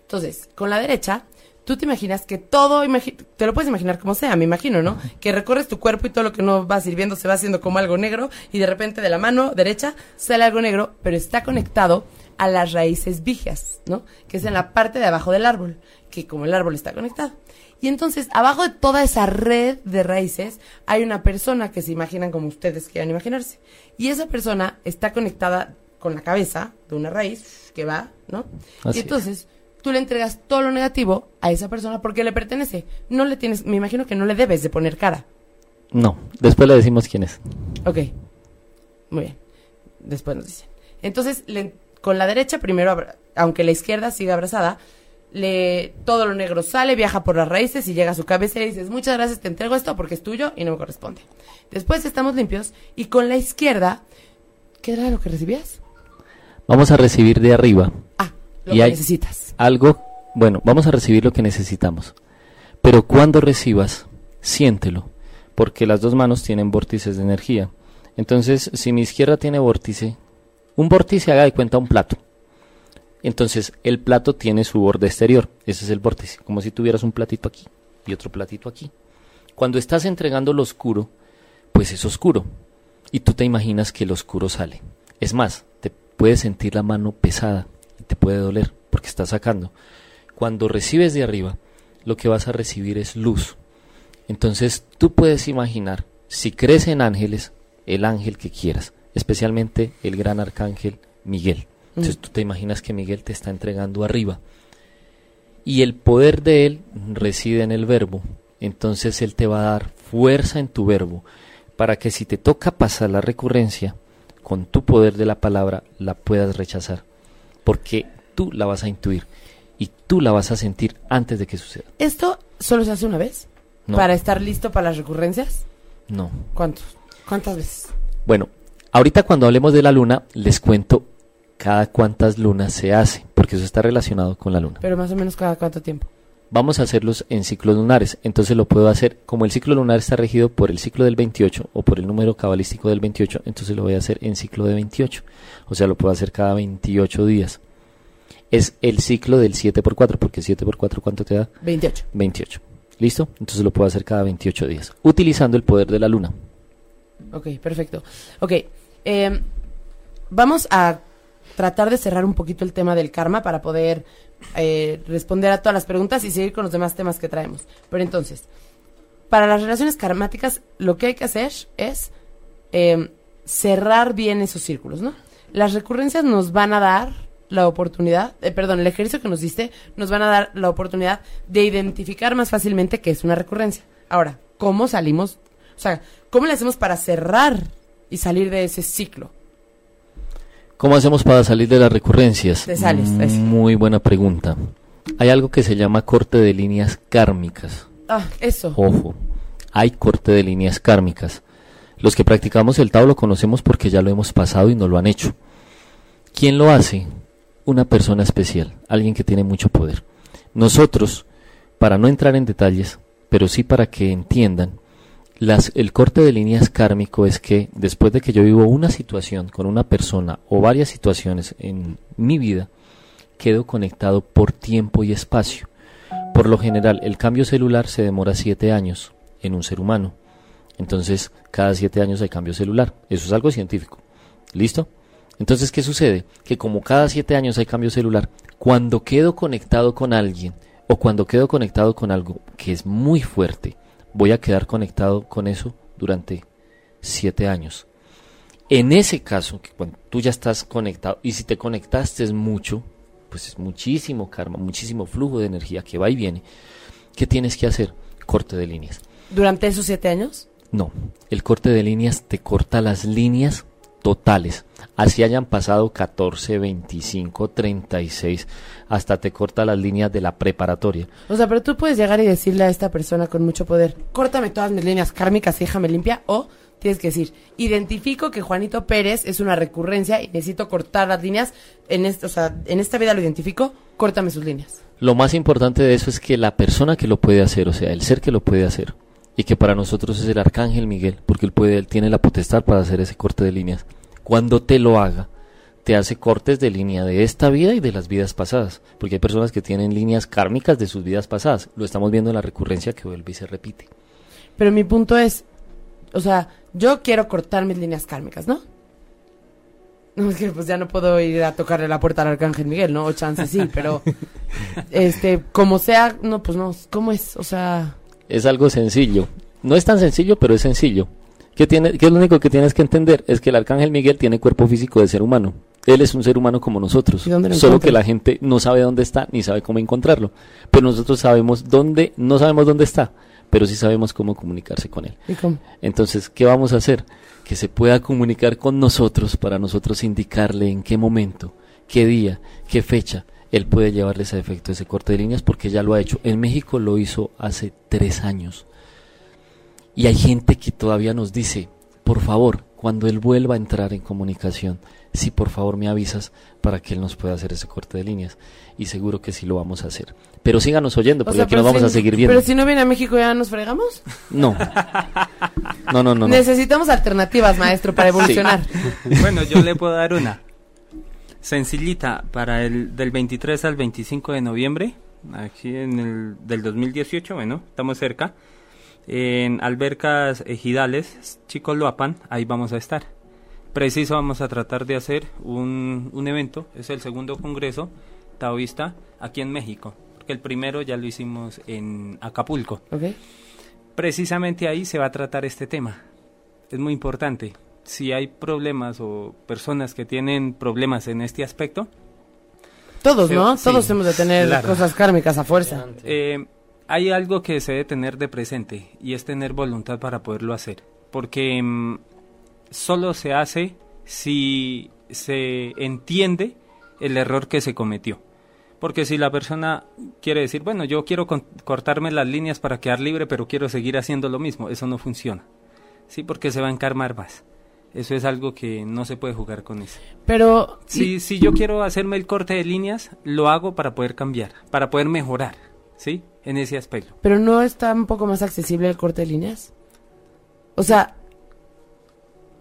Entonces, con la derecha, tú te imaginas que todo, imagi- te lo puedes imaginar como sea, me imagino, ¿no? Que recorres tu cuerpo y todo lo que no va sirviendo se va haciendo como algo negro y de repente de la mano derecha sale algo negro, pero está conectado a las raíces vígeas, ¿no? Que es en la parte de abajo del árbol, que como el árbol está conectado. Y entonces, abajo de toda esa red de raíces, hay una persona que se imaginan como ustedes quieran imaginarse. Y esa persona está conectada con la cabeza de una raíz que va, ¿no? Así y es. entonces, tú le entregas todo lo negativo a esa persona porque le pertenece. No le tienes, me imagino que no le debes de poner cara. No, después le decimos quién es. Ok. Muy bien. Después nos dicen. Entonces, le- con la derecha primero, aunque la izquierda siga abrazada, le, todo lo negro sale, viaja por las raíces y llega a su cabeza y le dices, muchas gracias, te entrego esto porque es tuyo y no me corresponde. Después estamos limpios y con la izquierda, ¿qué era lo que recibías? Vamos a recibir de arriba Ah, lo Y que hay- necesitas. algo, bueno, vamos a recibir lo que necesitamos. Pero cuando recibas, siéntelo, porque las dos manos tienen vórtices de energía. Entonces, si mi izquierda tiene vórtice, un vórtice haga de cuenta un plato. Entonces, el plato tiene su borde exterior, ese es el vórtice, como si tuvieras un platito aquí y otro platito aquí. Cuando estás entregando lo oscuro, pues es oscuro. Y tú te imaginas que el oscuro sale. Es más, te puedes sentir la mano pesada y te puede doler porque estás sacando. Cuando recibes de arriba, lo que vas a recibir es luz. Entonces tú puedes imaginar, si crees en ángeles, el ángel que quieras, especialmente el gran arcángel Miguel. Entonces tú te imaginas que Miguel te está entregando arriba. Y el poder de él reside en el verbo. Entonces él te va a dar fuerza en tu verbo para que si te toca pasar la recurrencia, con tu poder de la palabra la puedas rechazar. Porque tú la vas a intuir y tú la vas a sentir antes de que suceda. ¿Esto solo se hace una vez? No, para estar listo para las recurrencias? no. ¿Cuántos? ¿Cuántas veces? Bueno, ahorita cuando hablemos de la luna, les cuento cada cuántas lunas se hace, porque eso está relacionado con la luna. Pero más o menos cada cuánto tiempo. Vamos a hacerlos en ciclos lunares, entonces lo puedo hacer, como el ciclo lunar está regido por el ciclo del 28 o por el número cabalístico del 28, entonces lo voy a hacer en ciclo de 28, o sea, lo puedo hacer cada 28 días. Es el ciclo del 7 por 4, porque 7 por 4 ¿cuánto te da? 28. 28. ¿Listo? Entonces lo puedo hacer cada 28 días, utilizando el poder de la luna. Ok, perfecto. Ok, em, vamos a tratar de cerrar un poquito el tema del karma para poder eh, responder a todas las preguntas y seguir con los demás temas que traemos. Pero entonces, para las relaciones karmáticas, lo que hay que hacer es em, cerrar bien esos círculos, ¿no? Las recurrencias nos van a dar la oportunidad, eh, perdón, el ejercicio que nos diste nos van a dar la oportunidad de identificar más fácilmente qué es una recurrencia. Ahora, ¿cómo salimos? O sea, ¿cómo le hacemos para cerrar y salir de ese ciclo? ¿Cómo hacemos para salir de las recurrencias? Te sales. Muy buena pregunta. Hay algo que se llama corte de líneas kármicas. Ah, eso. Ojo, hay corte de líneas kármicas. Los que practicamos el Tao lo conocemos porque ya lo hemos pasado y no lo han hecho. ¿Quién lo hace? Una persona especial, alguien que tiene mucho poder. Nosotros, para no entrar en detalles, pero sí para que entiendan, el corte de líneas kármico es que después de que yo vivo una situación con una persona o varias situaciones en mi vida, quedo conectado por tiempo y espacio. Por lo general, el cambio celular se demora siete años en un ser humano. Entonces, cada siete años hay cambio celular. Eso es algo científico. ¿Listo? Entonces, ¿qué sucede? Que como cada siete años hay cambio celular, cuando quedo conectado con alguien o cuando quedo conectado con algo que es muy fuerte, voy a quedar conectado con eso durante siete años. En ese caso, que cuando tú ya estás conectado, y si te conectaste es mucho, pues es muchísimo karma, muchísimo flujo de energía que va y viene. ¿Qué tienes que hacer? Corte de líneas. ¿Durante esos siete años? No, el corte de líneas te corta las líneas totales. Así hayan pasado 14, 25, 36, hasta te corta las líneas de la preparatoria. O sea, pero tú puedes llegar y decirle a esta persona con mucho poder, córtame todas mis líneas kármicas y déjame limpia, o tienes que decir, identifico que Juanito Pérez es una recurrencia y necesito cortar las líneas, en este, o sea, en esta vida lo identifico, córtame sus líneas. Lo más importante de eso es que la persona que lo puede hacer, o sea, el ser que lo puede hacer, y que para nosotros es el arcángel Miguel, porque él puede, él tiene la potestad para hacer ese corte de líneas. Cuando te lo haga, te hace cortes de línea de esta vida y de las vidas pasadas, porque hay personas que tienen líneas kármicas de sus vidas pasadas. Lo estamos viendo en la recurrencia que vuelve y se repite. Pero mi punto es, o sea, yo quiero cortar mis líneas kármicas, ¿no? No, es que pues ya no puedo ir a tocarle la puerta al Arcángel Miguel, ¿no? O chance sí, pero, este, como sea, no, pues no, ¿cómo es? O sea, Es algo sencillo. No es tan sencillo, pero es sencillo. ¿Qué, tiene, ¿Qué es lo único que tienes que entender? Es que el arcángel Miguel tiene cuerpo físico de ser humano. Él es un ser humano como nosotros. ¿Y dónde lo Solo que la gente no sabe dónde está ni sabe cómo encontrarlo. Pero nosotros sabemos dónde, no sabemos dónde está, pero sí sabemos cómo comunicarse con él. ¿y cómo? Entonces, ¿qué vamos a hacer? Que se pueda comunicar con nosotros para nosotros indicarle en qué momento, qué día, qué fecha él puede llevarle ese efecto, ese corte de líneas, porque ya lo ha hecho. En México lo hizo hace tres años. Y hay gente que todavía nos dice, por favor, cuando él vuelva a entrar en comunicación, si por favor me avisas para que él nos pueda hacer ese corte de líneas. Y seguro que sí lo vamos a hacer. Pero síganos oyendo, O porque sea, aquí nos vamos si- a seguir viendo. Pero si no viene a México, ¿ya nos fregamos? No. No, no, no. no. Necesitamos alternativas, maestro, para evolucionar. Bueno, yo le puedo dar una. Sencillita, para el del 23 al 25 de noviembre, aquí en el del 2018, bueno, estamos cerca. En Albercas Ejidales, Chicoloapan, ahí vamos a estar. Preciso vamos a tratar de hacer un, un evento, es el segundo congreso taoísta aquí en México, porque el primero ya lo hicimos en Acapulco ¿Ok? precisamente ahí se va a tratar este tema. Es muy importante. Si hay problemas o personas que tienen problemas en este aspecto, Todos, ¿no? sí, Todos hemos de tener claro. cosas kármicas a fuerza. eh, hay algo que se debe tener de presente y es tener voluntad para poderlo hacer. Porque mm, solo se hace si se entiende el error que se cometió. Porque si la persona quiere decir, bueno, yo quiero con- cortarme las líneas para quedar libre, pero quiero seguir haciendo lo mismo, eso no funciona. Sí, porque se va a encarmar más. Eso es algo que no se puede jugar con eso. Pero Si, si yo quiero hacerme el corte de líneas, lo hago para poder cambiar, para poder mejorar, ¿sí? En ese aspecto. pero no está un poco más accesible el corte de líneas. O sea,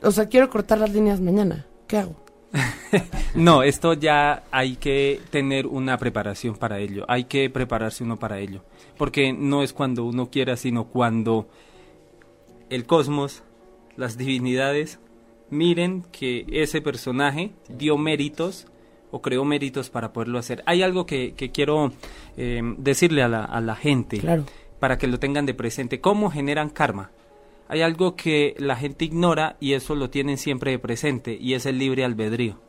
o sea, quiero cortar las líneas mañana. ¿Qué hago? No, esto ya hay que tener una preparación para ello, hay que prepararse uno para ello, porque no es cuando uno quiera, sino cuando el cosmos, las divinidades, miren que ese personaje dio méritos o creó méritos para poderlo hacer. Hay algo que, que quiero eh, decirle a la, a la gente Claro. para que lo tengan de presente. ¿Cómo generan karma? Hay algo que la gente ignora y eso lo tienen siempre de presente y es el libre albedrío.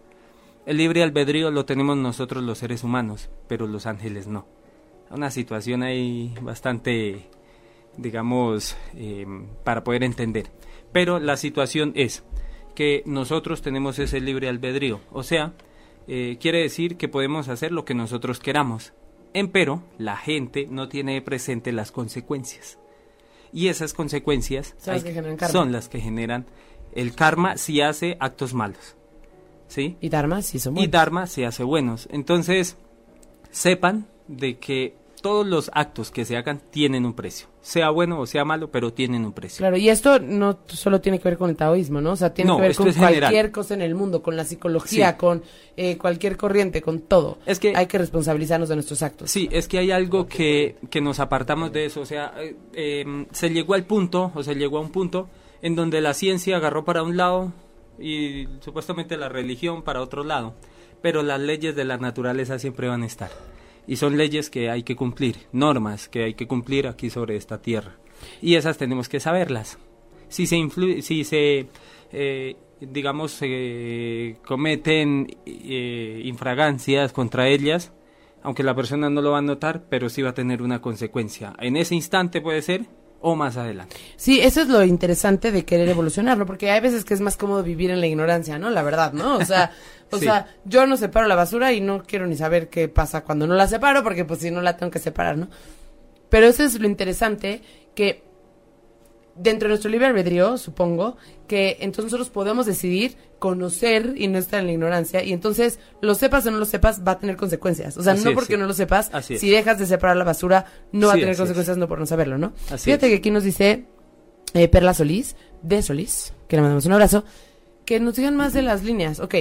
El libre albedrío lo tenemos nosotros los seres humanos, pero los ángeles no. Una situación ahí bastante, digamos, eh, para poder entender. Pero la situación es que nosotros tenemos ese libre albedrío, o sea, eh, quiere decir que podemos hacer lo que nosotros queramos. Empero, la gente no tiene presente las consecuencias. Y esas consecuencias Son las que generan karma. son las que generan el karma si hace actos malos. ¿Sí? Y Dharma sí son y buenos. Dharma se hace buenos. Entonces, sepan de que todos los actos que se hagan tienen un precio. Sea bueno o sea malo, pero tienen un precio. Claro, y esto no solo tiene que ver con el taoísmo, ¿no? O sea, tiene No, que ver con general. cualquier cosa en el mundo, con la psicología, Sí. con eh, cualquier corriente, con todo. Es que- hay que responsabilizarnos de nuestros actos. Sí, es que hay algo que, que nos apartamos de eso. O sea, eh, eh, se llegó al punto, o se llegó a un punto, en donde la ciencia agarró para un lado y supuestamente la religión para otro lado. Pero las leyes de la naturaleza siempre van a estar. Y son leyes que hay que cumplir, normas que hay que cumplir aquí sobre esta tierra. Y esas tenemos que saberlas. Si se, influ- si se eh, digamos, eh, cometen eh, infragancias contra ellas, aunque la persona no lo va a notar, pero sí va a tener una consecuencia. En ese instante puede ser o más adelante. Sí, eso es lo interesante de querer evolucionarlo, porque hay veces que es más cómodo vivir en la ignorancia, ¿no? La verdad, ¿no? O sea, o Sí. sea, yo no separo la basura y no quiero ni saber qué pasa cuando no la separo, porque pues si no la tengo que separar, ¿no? Pero eso es lo interesante, que dentro de nuestro libre albedrío, supongo, que entonces nosotros podemos decidir conocer y no estar en la ignorancia, y entonces lo sepas o no lo sepas, va a tener consecuencias. O sea, Así no es, porque sí. no lo sepas, Así es. si dejas de separar la basura, no va a tener consecuencias no por no saberlo, ¿no? Así Fíjate que aquí nos dice eh, Perla Solís, de Solís, que le mandamos un abrazo, que nos digan más de las líneas. Ok,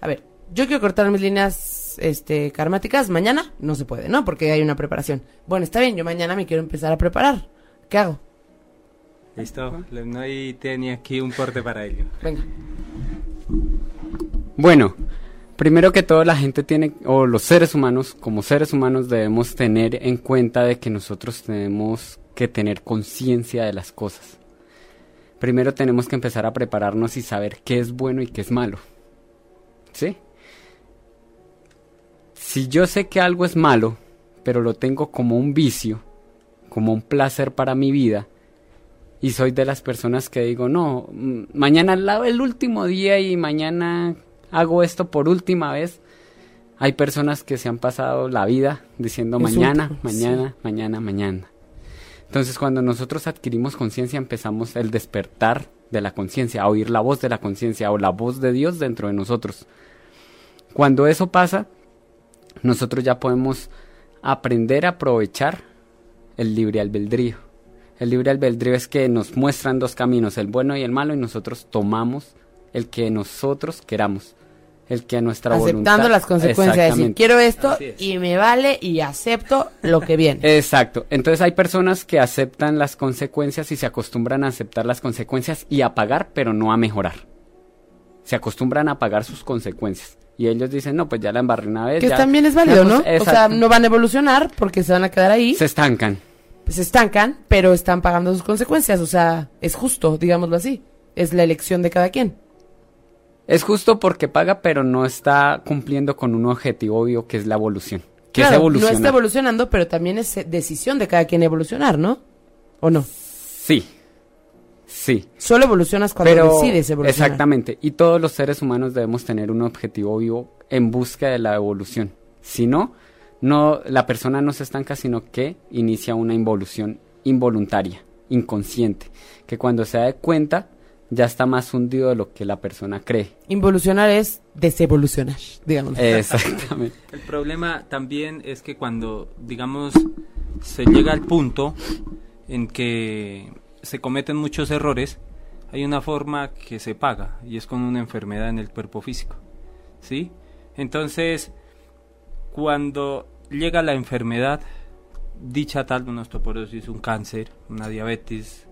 a ver, yo quiero cortar mis líneas este, karmáticas mañana, no se puede, ¿no? Porque hay una preparación. Bueno, está bien, yo mañana me quiero empezar a preparar. ¿Qué hago? Listo, no hay, tenía aquí un corte para ello. Venga. Bueno, primero que todo la gente tiene, o los seres humanos, como seres humanos debemos tener en cuenta de que nosotros tenemos que tener conciencia de las cosas. Primero tenemos que empezar a prepararnos y saber qué es bueno y qué es malo. ¿Sí? Si yo sé que algo es malo, pero lo tengo como un vicio, como un placer para mi vida, y soy de las personas que digo, no, mm, mañana el último día y mañana hago esto por última vez. Hay personas que se han pasado la vida diciendo Es mañana, último, mañana, mañana, mañana. Entonces cuando nosotros adquirimos conciencia empezamos el despertar de la conciencia, a oír la voz de la conciencia o la voz de Dios dentro de nosotros. Cuando eso pasa, nosotros ya podemos aprender a aprovechar el libre albedrío. El libre albedrío es que nos muestran dos caminos, el bueno y el malo, y nosotros tomamos el que nosotros queramos, el que a nuestra voluntad. Aceptando las consecuencias. Es decir, Exactamente. quiero esto es. y me vale y acepto lo que viene. Exacto. Entonces hay personas que aceptan las consecuencias y se acostumbran a aceptar las consecuencias y a pagar, pero no a mejorar. Se acostumbran a pagar sus consecuencias. Y ellos dicen, no, pues ya la embarré una vez. que ya- también es válido, ya, ¿no? pues, O sea, no van a evolucionar porque se van a quedar ahí, Se estancan. se estancan, pero están pagando sus consecuencias. O sea, es justo, digámoslo así. Es la elección de cada quien. Es justo porque paga, pero no está cumpliendo con un objetivo obvio que es la evolución. Que Claro, es no evolucionar. está evolucionando, pero también es eh, decisión de cada quien evolucionar, ¿no? ¿O no? Sí. Sí. Solo evolucionas cuando pero decides evolucionar. exactamente. Y todos los seres humanos debemos tener un objetivo vivo en busca de la evolución. Si no, no, la persona no se estanca, sino que inicia una involución involuntaria, inconsciente, que cuando se da cuenta ya está más hundido de lo que la persona cree. Involucionar es desevolucionar, digamos. Exactamente. El problema también es que cuando, digamos, se llega al punto en que se cometen muchos errores, hay una forma que se paga y es con una enfermedad en el cuerpo físico. ¿Sí? Entonces, cuando llega la enfermedad, dicha tal, una osteoporosis, un cáncer, una diabetes,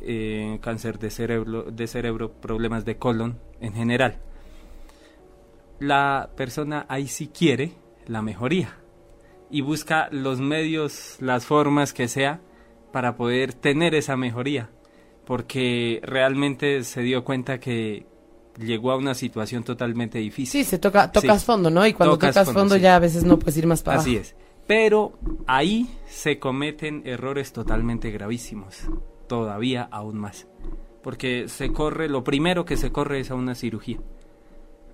eh, cáncer de cerebro, de cerebro, problemas de colon en general, la persona ahí sí quiere la mejoría y busca los medios, las formas que sea para poder tener esa mejoría, porque realmente se dio cuenta que llegó a una situación totalmente difícil. Sí, se toca, tocas fondo, ¿no? Y cuando tocas, fondo, ya a veces no puedes ir más para Así es. Pero ahí se cometen errores totalmente gravísimos, todavía aún más. Porque se corre, lo primero que se corre es a una cirugía.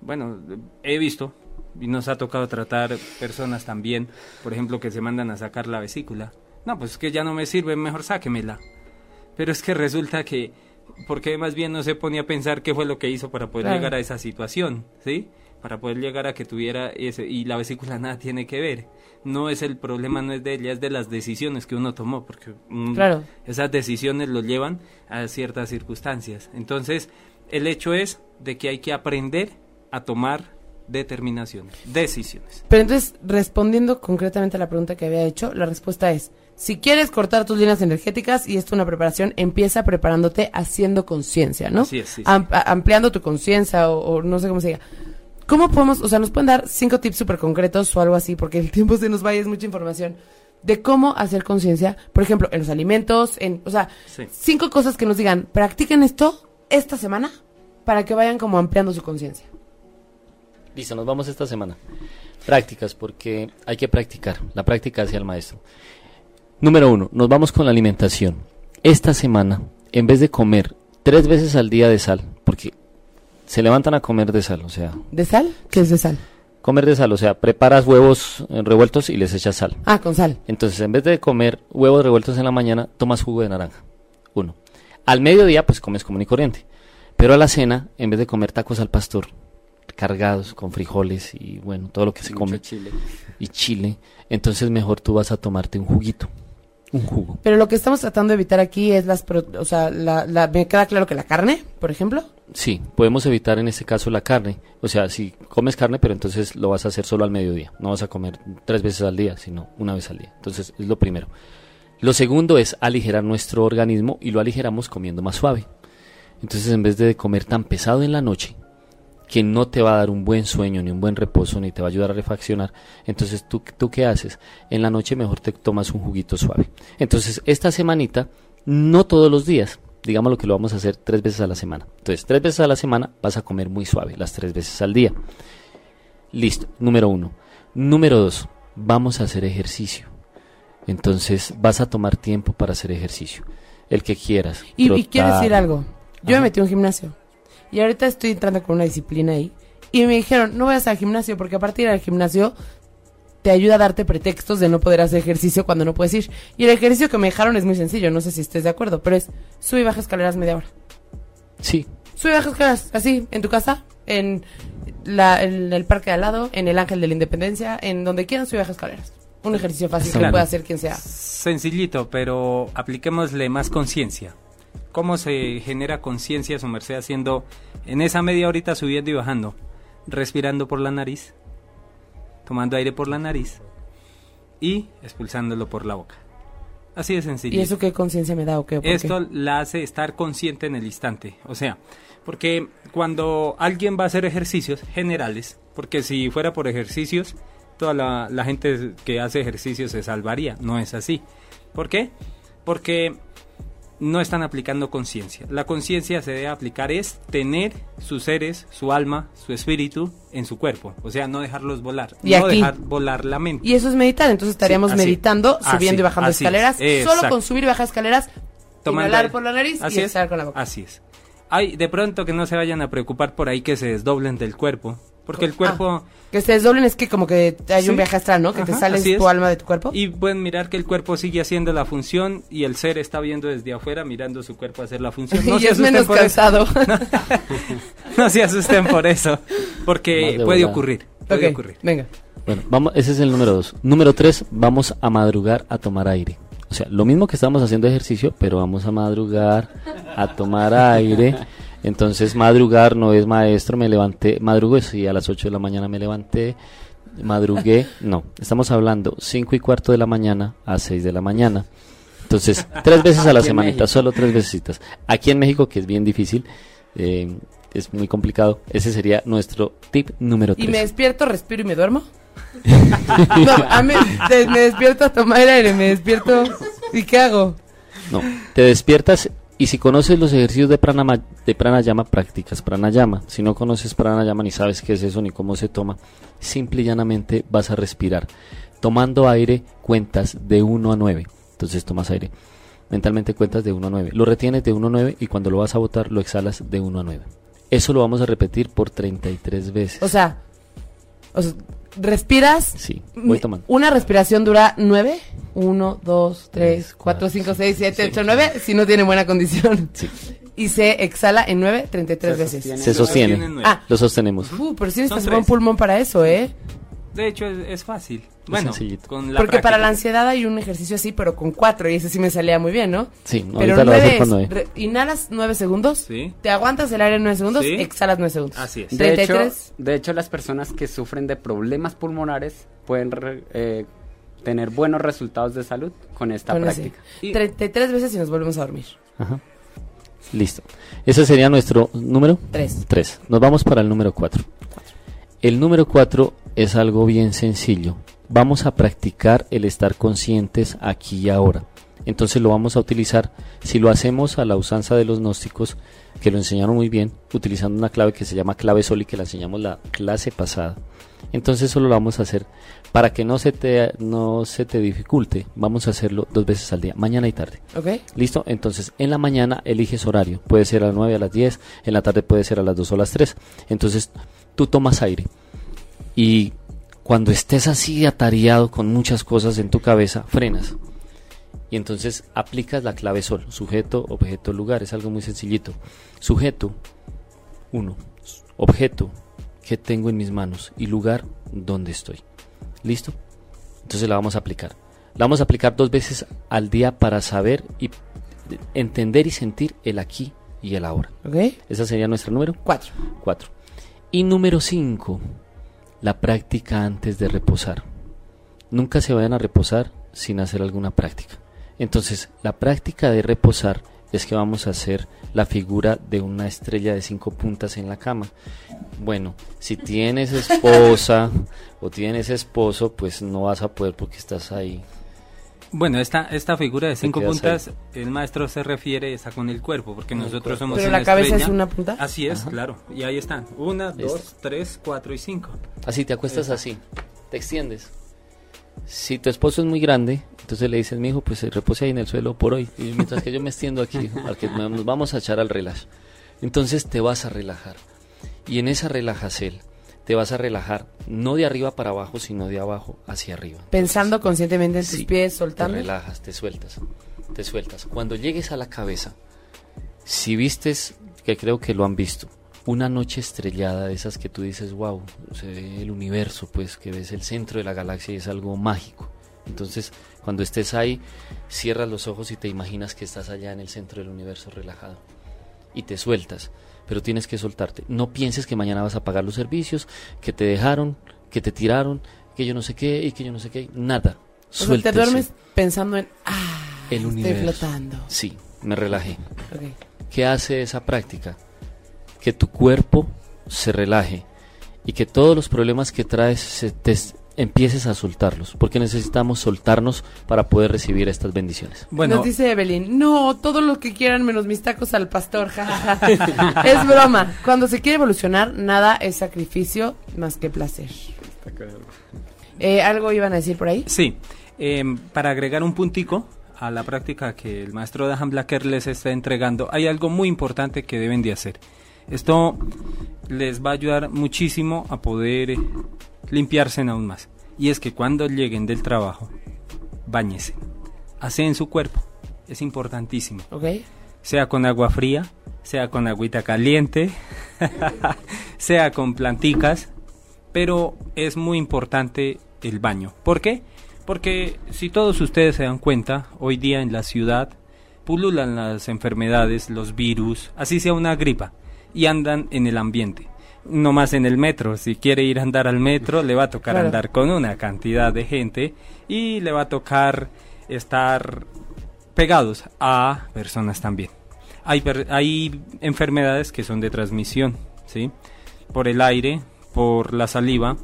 Bueno, he visto y nos ha tocado tratar personas también, por ejemplo, que se mandan a sacar la vesícula. No, pues es que ya no me sirve, mejor sáquemela. Pero es que resulta que porque más bien no se ponía a pensar qué fue lo que hizo para poder llegar a esa situación, ¿sí? Para poder llegar a que tuviera ese, y la vesícula nada tiene que ver. No es el problema, no es de ella, es de las decisiones que uno tomó, porque esas decisiones lo llevan a ciertas circunstancias. Entonces, el hecho es de que hay que aprender a tomar determinaciones, decisiones. Pero entonces, respondiendo concretamente a la pregunta que había hecho, la respuesta es, si quieres cortar tus líneas energéticas y esto es una preparación, empieza preparándote haciendo conciencia, ¿no? Así es, sí, ampliando tu conciencia o, no sé cómo se diga. ¿Cómo podemos, o sea, nos pueden dar cinco tips súper concretos o algo así, porque el tiempo se nos va y es mucha información, de cómo hacer conciencia, por ejemplo, en los alimentos, en, o sea, cinco cosas que nos digan, practiquen esto esta semana para que vayan como ampliando su conciencia. Listo, nos vamos esta semana. Prácticas, porque hay que practicar. La práctica hacia el maestro. Número uno, nos vamos con la alimentación. Esta semana, en vez de comer tres veces al día de sal, porque se levantan a comer de sal, o sea. ¿De sal? ¿Qué es de sal? Comer de sal, o sea, preparas huevos eh, revueltos y les echas sal. Ah, con sal. Entonces, en vez de comer huevos revueltos en la mañana, tomas jugo de naranja. Uno. Al mediodía, pues comes común y corriente. Pero a la cena, en vez de comer tacos al pastor, cargados con frijoles y bueno, todo lo que se come. Chile. Y chile. Entonces mejor tú vas a tomarte un juguito un jugo. Pero lo que estamos tratando de evitar aquí es las, o sea, la, la, me queda claro que la carne, por ejemplo. Sí, podemos evitar en este caso la carne. O sea, si comes carne, pero entonces lo vas a hacer solo al mediodía. No vas a comer tres veces al día, sino una vez al día. Entonces es lo primero. Lo segundo es aligerar nuestro organismo y lo aligeramos comiendo más suave. Entonces en vez de comer tan pesado en la noche, que no te va a dar un buen sueño, ni un buen reposo, ni te va a ayudar a refaccionar. Entonces, ¿tú, ¿tú qué haces? En la noche mejor te tomas un juguito suave. Entonces, esta semanita, no todos los días, digamos lo que lo vamos a hacer tres veces a la semana. Entonces, tres veces a la semana vas a comer muy suave, las tres veces al día. Listo, número uno. Número dos, vamos a hacer ejercicio. Entonces, vas a tomar tiempo para hacer ejercicio. El que quieras. Y, y quiero decir algo. Yo me metí a un gimnasio. Y ahorita estoy entrando con una disciplina ahí. Y me dijeron, no vayas al gimnasio porque a partir del gimnasio te ayuda a darte pretextos de no poder hacer ejercicio cuando no puedes ir. Y el ejercicio que me dejaron es muy sencillo, no sé si estés de acuerdo, pero es sube y baja escaleras media hora. Sí. Sube y baja escaleras, así, en tu casa, en, la, en el parque de al lado, en el Ángel de la Independencia, en donde quieran sube y baja escaleras. Un ejercicio fácil que puede hacer quien sea. Sencillito, pero apliquémosle más conciencia cómo se genera conciencia su merced haciendo en esa media horita subiendo y bajando, respirando por la nariz, tomando aire por la nariz y expulsándolo por la boca. Así de sencillo. ¿Y eso qué conciencia me da o qué? Esto la hace estar consciente en el instante. O sea, porque cuando alguien va a hacer ejercicios generales, porque si fuera por ejercicios, toda la, la gente que hace ejercicios se salvaría. No es así. ¿Por qué? Porque no están aplicando conciencia. La conciencia se debe aplicar es tener sus seres, su alma, su espíritu en su cuerpo. O sea, no dejarlos volar. no dejar volar la mente. Y eso es meditar. Entonces estaríamos meditando, subiendo y bajando escaleras. solo con subir y bajar escaleras, inhalar por la nariz y exhalar con la boca. Así es. Hay de pronto que no se vayan a preocupar por ahí que se desdoblen del cuerpo. Porque el cuerpo... Que se desdoblen es que como que hay Sí. un viaje astral, ¿no? Que te Ajá, sale así tu es. alma de tu cuerpo. Y pueden mirar que el cuerpo sigue haciendo la función y el ser está viendo desde afuera, mirando su cuerpo hacer la función. No y se es asusten menos por eso. cansado. No se asusten por eso, porque de puede ocurrir. Puede ocurrir. venga. Bueno, vamos, ese es el número dos. Número tres, vamos a madrugar a tomar aire. O sea, lo mismo que estamos haciendo ejercicio, pero vamos a madrugar a tomar aire. Entonces, madrugar no es maestro, me levanté, madrugué, sí, a las 8 de la mañana me levanté, madrugué, no, estamos hablando 5 y cuarto de la mañana a 6 de la mañana. Entonces, tres veces a la semanita, solo tres veces. Aquí en México, que es bien difícil, eh, es muy complicado, ese sería nuestro tip número Y 3. me despierto, respiro y me duermo. no, a mí, me despierto a tomar aire, me despierto. ¿Y qué hago? No, te despiertas y si conoces los ejercicios de, de pranayama, practicas pranayama. Si no conoces pranayama ni sabes qué es eso ni cómo se toma, simple y llanamente vas a respirar. Tomando aire cuentas de 1 a 9. Entonces tomas aire. Mentalmente cuentas de 1 a 9. Lo retienes de 1 a 9 y cuando lo vas a botar lo exhalas de 1 a 9. Eso lo vamos a repetir por 33 veces. O sea, o sea, respiras. sí, voy tomando. Una respiración dura nueve. Uno, dos, tres, cuatro, cuatro, cinco, seis, siete, ocho, nueve. Si no tiene buena condición. Sí, Y se exhala en nueve, treinta y tres veces. se sostiene. Ah, Lo sostenemos. uh, pero sí necesitas un pulmón para eso, ¿eh? De hecho, es, es fácil. Bueno, sencillito. con la Porque para la ansiedad hay un ejercicio así, pero con cuatro. Y ese sí me salía muy bien, ¿no? Sí, no, Pero ahorita lo voy a nueve hacer es, cuando hay. re- inhalas nueve segundos, Sí. te aguantas el aire nueve segundos, Sí. exhalas nueve segundos. Así es. De hecho, 33. de hecho, las personas que sufren de problemas pulmonares pueden re- eh, tener buenos resultados de salud con esta práctica. Y- 33 veces y nos volvemos a dormir. Ajá. Listo. Ese sería nuestro número Tres. 3. Nos vamos para el número 4. El número 4 es algo bien sencillo. Vamos a practicar el estar conscientes aquí y ahora. Entonces lo vamos a utilizar, si lo hacemos a la usanza de los gnósticos, que lo enseñaron muy bien, utilizando una clave que se llama clave sol y que la enseñamos la clase pasada. Entonces solo lo vamos a hacer para que no se te, no se te dificulte. Vamos a hacerlo dos veces al día, mañana y tarde. ¿Ok? ¿Listo? Entonces, en la mañana eliges horario. Puede ser a las 9, a las 10, en la tarde puede ser a las 2 o a las 3. Entonces, tú tomas aire. Y cuando estés así atareado con muchas cosas en tu cabeza, frenas. Y entonces aplicas la clave sol. Sujeto, objeto, lugar. Es algo muy sencillito. Sujeto, 1. Objeto, que tengo en mis manos. Y lugar, donde estoy. ¿Listo? Entonces la vamos a aplicar. La vamos a aplicar dos veces al día para saber y entender y sentir el aquí y el ahora. ¿Ok? Esa sería nuestro número Cuatro. 4. Y número 5, la práctica antes de reposar. Nunca se vayan a reposar sin hacer alguna práctica. Entonces, la práctica de reposar es que vamos a hacer la figura de una estrella de cinco puntas en la cama. Bueno, si tienes esposa o tienes esposo, pues no vas a poder porque estás ahí. Bueno, esta, esta figura de cinco puntas, el maestro se refiere esa con el cuerpo, porque nosotros somos Pero una la cabeza estrella. es una punta. Así es, Ajá. claro. Y ahí están. Una, Listo. dos, tres, cuatro y cinco. Así te acuestas así, te extiendes. Si tu esposo es muy grande, entonces le dices, mi hijo, pues se repose ahí en el suelo por hoy. Y mientras que yo me extiendo aquí, para que nos vamos a echar al relax. Entonces te vas a relajar. Y en esa relajación te vas a relajar no de arriba para abajo, sino de abajo hacia arriba. Pensando conscientemente en tus Sí, pies, Te soltando. relajas, te sueltas, te sueltas. Cuando llegues a la cabeza, si vistes, que creo que lo han visto, una noche estrellada de esas que tú dices, wow, se ve el universo, pues que ves el centro de la galaxia y es algo mágico. Entonces, cuando estés ahí, cierras los ojos y te imaginas que estás allá en el centro del universo relajado. Y te sueltas, pero tienes que soltarte. No pienses que mañana vas a pagar los servicios, que te dejaron, que te tiraron, que yo no sé qué y que yo no sé qué. Nada. O sea, te Suéltese. duermes pensando en. Ah, El estoy universo. flotando. Sí, me relajé. ¿Qué hace esa práctica? Que tu cuerpo se relaje y que todos los problemas que traes se te empieces a soltarlos, porque necesitamos soltarnos para poder recibir estas bendiciones. Bueno, Nos dice Evelyn, no, todo lo que quieran menos mis tacos al pastor, jajaja. es broma. Cuando se quiere evolucionar, nada es sacrificio más que placer. Eh, ¿Algo iban a decir por ahí? sí. em, para agregar un puntico a la práctica que el maestro Dahan Blacker les está entregando, hay algo muy importante que deben de hacer. Esto les va a ayudar muchísimo a poder eh, limpiarse aún más. Y es que cuando lleguen del trabajo, bañese. en su cuerpo. Es importantísimo. Ok. Sea con agua fría, sea con agüita caliente, sea con planticas, pero es muy importante el baño. ¿Por qué? Porque si todos ustedes se dan cuenta, hoy día en la ciudad pululan las enfermedades, los virus, así sea una gripa, y andan en el ambiente. No más en el metro, si quiere ir a andar al metro, le va a tocar andar con una cantidad de gente y le va a tocar estar pegados a personas también. Hay, hay enfermedades que son de transmisión, ¿sí? Por el aire, por la saliva,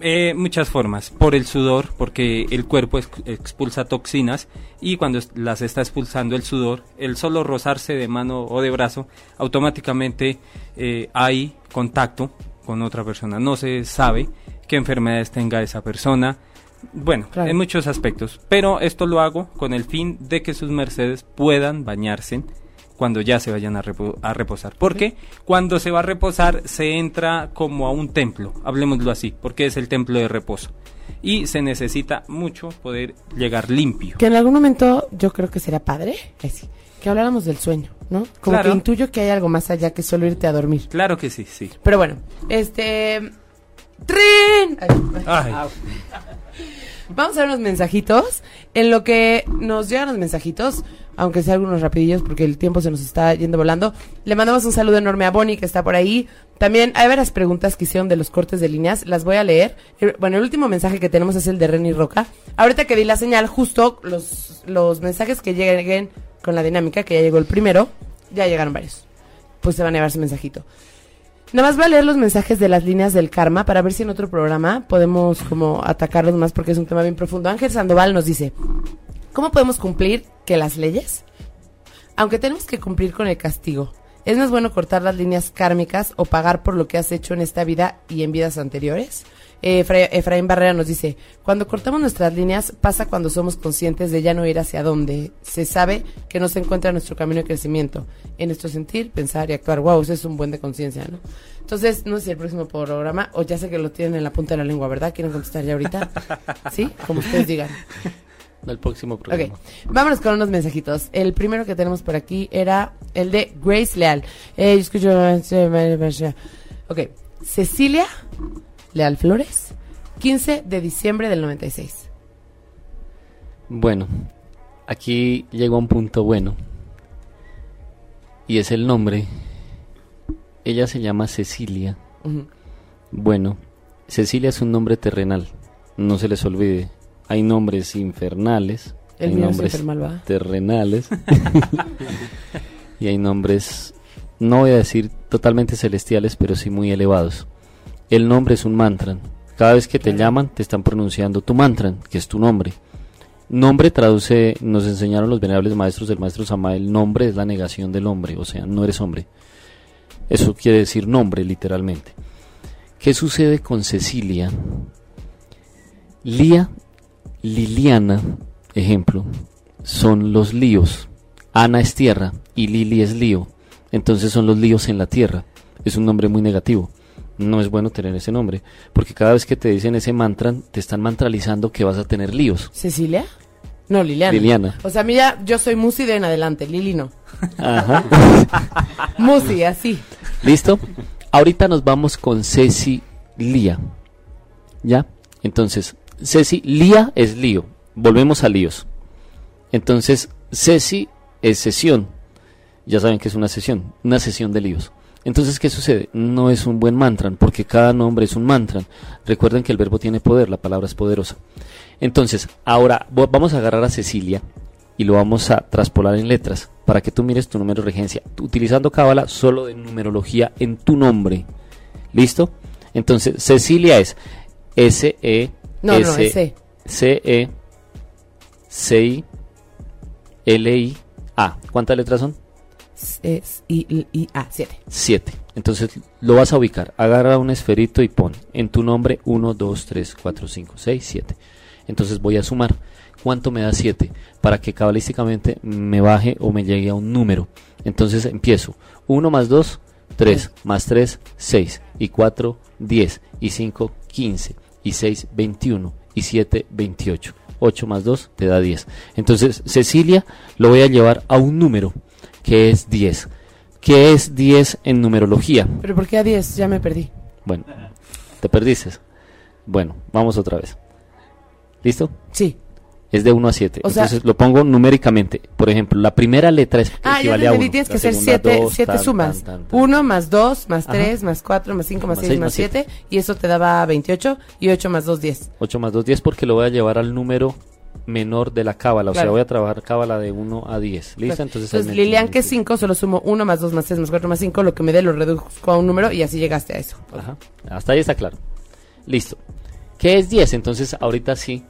eh, muchas formas. Por el sudor, porque el cuerpo expulsa toxinas y cuando las está expulsando el sudor, el solo rozarse de mano o de brazo, automáticamente eh, hay contacto con otra persona. No se sabe qué enfermedades tenga esa persona. Bueno, en muchos aspectos. Pero esto lo hago con el fin de que sus mercedes puedan bañarse cuando ya se vayan a, reposar. Porque cuando se va a reposar se entra como a un templo, hablemoslo así, porque es el templo de reposo. Y se necesita mucho poder llegar limpio. Que en algún momento yo creo que sería padre que habláramos del sueño, ¿no? Como que intuyo que hay algo más allá que solo irte a dormir. Claro que sí, sí. Pero bueno, este... ¡Trin! Ay. Vamos a ver unos mensajitos. En lo que nos llegan los mensajitos, aunque sea algunos rapidillos porque el tiempo se nos está yendo volando. Le mandamos un saludo enorme a Bonnie que está por ahí. También hay varias preguntas que hicieron de los cortes de líneas, las voy a leer. Bueno, el último mensaje que tenemos es el de Renny Roca. Ahorita que di la señal, justo los, los mensajes que lleguen con la dinámica, que ya llegó el primero, ya llegaron varios. Pues se van a llevar ese mensajito. Nada más voy a leer los mensajes de las líneas del karma para ver si en otro programa podemos como atacarlos más porque es un tema bien profundo. Ángel Sandoval nos dice, ¿cómo podemos cumplir que las leyes? Aunque tenemos que cumplir con el castigo, ¿es más bueno cortar las líneas kármicas o pagar por lo que has hecho en esta vida y en vidas anteriores? Eh, Efraín Barrera nos dice, cuando cortamos nuestras líneas pasa cuando somos conscientes de ya no ir hacia donde se sabe que no se encuentra nuestro camino de crecimiento, en nuestro sentir, pensar y actuar. Wow, eso es un buen de conciencia, ¿no? Entonces, no sé si el próximo programa, o ya sé que lo tienen en la punta de la lengua, ¿verdad? ¿Quieren contestar ya ahorita? ¿Sí? Como ustedes digan. El próximo programa. Ok, vámonos con unos mensajitos. El primero que tenemos por aquí era el de Grace Leal. Eh, escucho... Ok, Cecilia Leal Flores, 15 de diciembre del 96. Bueno, aquí llegó un punto bueno. Y es el nombre. Ella se llama Cecilia. Bueno, Cecilia es un nombre terrenal. No se les olvide. Hay nombres infernales. hay nombres terrenales. y hay nombres, no voy a decir totalmente celestiales, pero sí muy elevados. El nombre es un mantra. Cada vez que te llaman, te están pronunciando tu mantra, que es tu nombre. Nombre traduce, nos enseñaron los venerables maestros del maestro Samael, nombre es la negación del hombre, o sea, no eres hombre. Eso quiere decir nombre, literalmente. ¿Qué sucede con Cecilia? Lía, Liliana, ejemplo, son los líos. Ana es tierra y Lili es lío. Entonces son los líos en la tierra. Es un nombre muy negativo no es bueno tener ese nombre, porque cada vez que te dicen ese mantra, te están mantralizando que vas a tener líos. ¿Cecilia? No, Liliana. Liliana. O sea, mira, yo soy Musi de en adelante, Lili no. Ajá. Musi, así. ¿Listo? Ahorita nos vamos con Ceci Lía. ¿Ya? Entonces, Ceci Lía es lío. Volvemos a líos. Entonces, Ceci es sesión. Ya saben que es una sesión, una sesión de líos. Entonces, ¿qué sucede? No es un buen mantra, porque cada nombre es un mantra. Recuerden que el verbo tiene poder, la palabra es poderosa. Entonces, ahora vamos a agarrar a Cecilia y lo vamos a traspolar en letras para que tú mires tu número de regencia, utilizando Cábala solo de numerología en tu nombre. ¿Listo? Entonces, Cecilia es S E S C E C I L I A. ¿Cuántas letras son? I, I, A, 7. 7. Entonces lo vas a ubicar. Agarra un esferito y pon en tu nombre 1, 2, 3, 4, 5, 6, 7. Entonces voy a sumar. ¿Cuánto me da 7? Para que cabalísticamente me baje o me llegue a un número. Entonces empiezo. 1 más 2, 3, más 3, 6, y 4, 10, y 5, 15, y 6, 21, y 7, 28. 8 más 2 te da 10. Entonces, Cecilia lo voy a llevar a un número que es 10. ¿Qué es 10 en numerología? ¿Pero por qué a 10? Ya me perdí. Bueno, te perdiste. Bueno, vamos otra vez. ¿Listo? Sí. Es de 1 a 7. O sea- Entonces lo pongo numéricamente. Por ejemplo, la primera letra es Ah, ya equivale a entendí, 1. tienes que hacer 7 siete sumas. 1 más 2 más Ajá. 3 más 4 más 5 más Más 6 seis, más más siete. 7 y eso te daba 28 y 8 más 2 10. 8 más 2, 10 porque lo voy a llevar al número menor de la cábala. O sea, Claro. voy a trabajar cábala de 1 a 10. ¿Listo? Entonces, ahí me Lilian, que es entienden. 5, solo sumo 1 más 2 más 3 más 4 más 5, lo que me dé lo reduzco a un número y así llegaste a eso. Ajá. Hasta ahí está claro. Listo. ¿Qué es 10? Entonces, ahorita sí,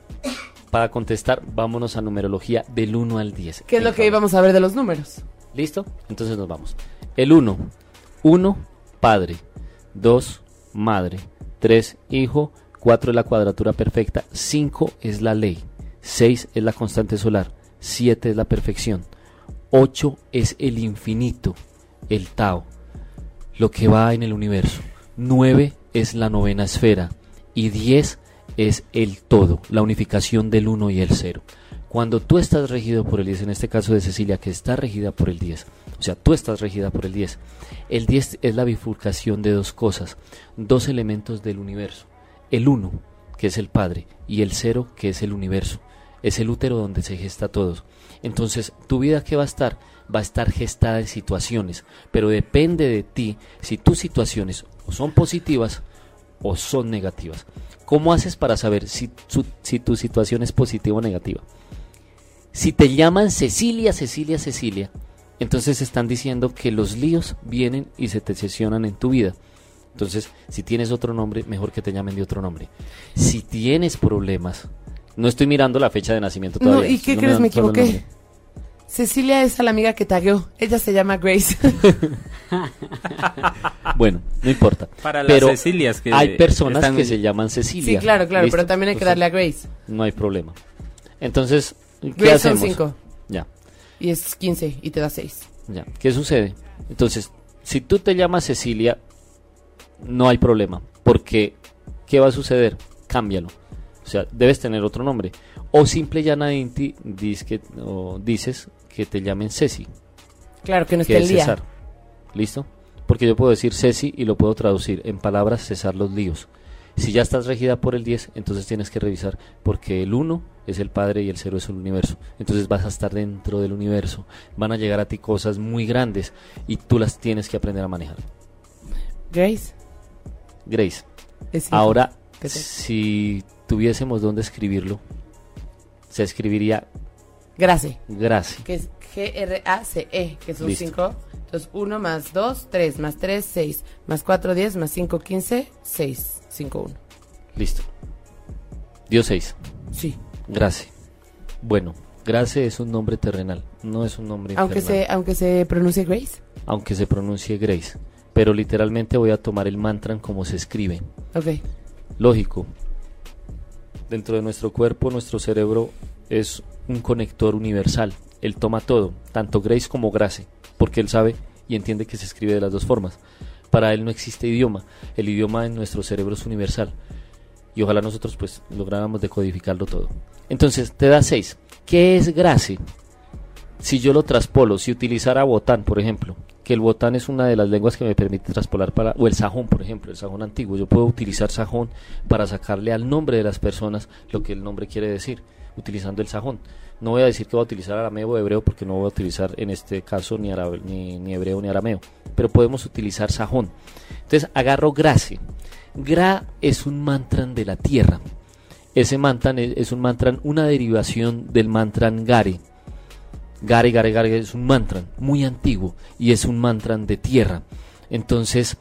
para contestar, vámonos a numerología del 1 al 10. ¿Qué es lo que íbamos a ver de los números? ¿Listo? Entonces nos vamos. El 1. 1, padre. 2, madre. 3, hijo. 4 es la cuadratura perfecta. 5 es la ley. 6 es la constante solar. 7 es la perfección. 8 es el infinito, el Tao, lo que va en el universo. 9 es la novena esfera. Y 10 es el todo, la unificación del 1 y el 0. Cuando tú estás regido por el 10, en este caso de Cecilia, que está regida por el 10, o sea, tú estás regida por el 10, el 10 es la bifurcación de dos cosas, dos elementos del universo. El 1, que es el Padre, y el 0, que es el universo. Es el útero donde se gesta todo. Entonces, tu vida que va a estar, va a estar gestada en situaciones, pero depende de ti si tus situaciones son positivas o son negativas. ¿Cómo haces para saber si, si tu situación es positiva o negativa? Si te llaman Cecilia, Cecilia, Cecilia, entonces están diciendo que los líos vienen y se te sesionan en tu vida. Entonces, si tienes otro nombre, mejor que te llamen de otro nombre. Si tienes problemas, no estoy mirando la fecha de nacimiento No, todavía. ¿y qué no crees? Me equivoqué. Cecilia es a la amiga que tagueó. Ella se llama Grace. Bueno, no importa. Para las Pero Cecilias que hay personas están- que se llaman Cecilia. sí, claro, claro, ¿Listo? pero también hay que darle a Grace. No hay problema. Entonces, ¿qué Grace son hacemos? 5 Ya, y es 15 y te da 6. ya. ¿Qué sucede? Entonces, si tú te llamas Cecilia, no hay problema. Porque, ¿qué va a suceder? Cámbialo. O sea, debes tener otro nombre. O simple y llanamente que, o dices que te llamen Ceci, Claro que no que está el día. César. ¿Listo? Porque yo puedo decir Ceci y lo puedo traducir en palabras cesar los líos. Si ya estás regida por el 10, entonces tienes que revisar porque el 1 es el Padre y el 0 es el universo. Entonces vas a estar dentro del universo. Van a llegar a ti cosas muy grandes y tú las tienes que aprender a manejar. Grace. Grace, es ahora si tuviésemos dónde escribirlo, se escribiría Grace. Gracie. Que es G-R-A-C-E, que son Listo. 5. Entonces 1 más 2, 3, más 3, 6, más 4, 10, más 5, 15, 6, 5, 1. Listo. Dio 6. Sí. Gracie. Bueno, Grace es un nombre terrenal, no es un nombre Aunque infernal. se, aunque se pronuncie Grace. aunque se pronuncie Grace. Pero literalmente voy a tomar el mantra como se escribe. Ok. Lógico. Dentro de nuestro cuerpo, nuestro cerebro es un conector universal. Él toma todo, tanto Grace como Grace, porque él sabe y entiende que se escribe de las dos formas. Para él no existe idioma. El idioma en nuestro cerebro es universal. Y ojalá nosotros pues lográramos decodificarlo todo. Entonces, te da 6. ¿Qué es Grace? si yo lo traspolo, si utilizara botán, por ejemplo, que el botán es una de las lenguas que me permite traspolar para, o el sajón, por ejemplo, el sajón antiguo, yo puedo utilizar sajón para sacarle al nombre de las personas lo que el nombre quiere decir, utilizando el sajón. No voy a decir que voy a utilizar arameo o hebreo porque no voy a utilizar en este caso ni, árabe- ni, hebreo ni arameo, pero podemos utilizar sajón. Entonces agarro grace. Gra es un mantra de la tierra. Ese mantra es, un mantra, una derivación del mantra gare. Gare, Gare, Gare es un mantra muy antiguo y es un mantra de tierra. Entonces,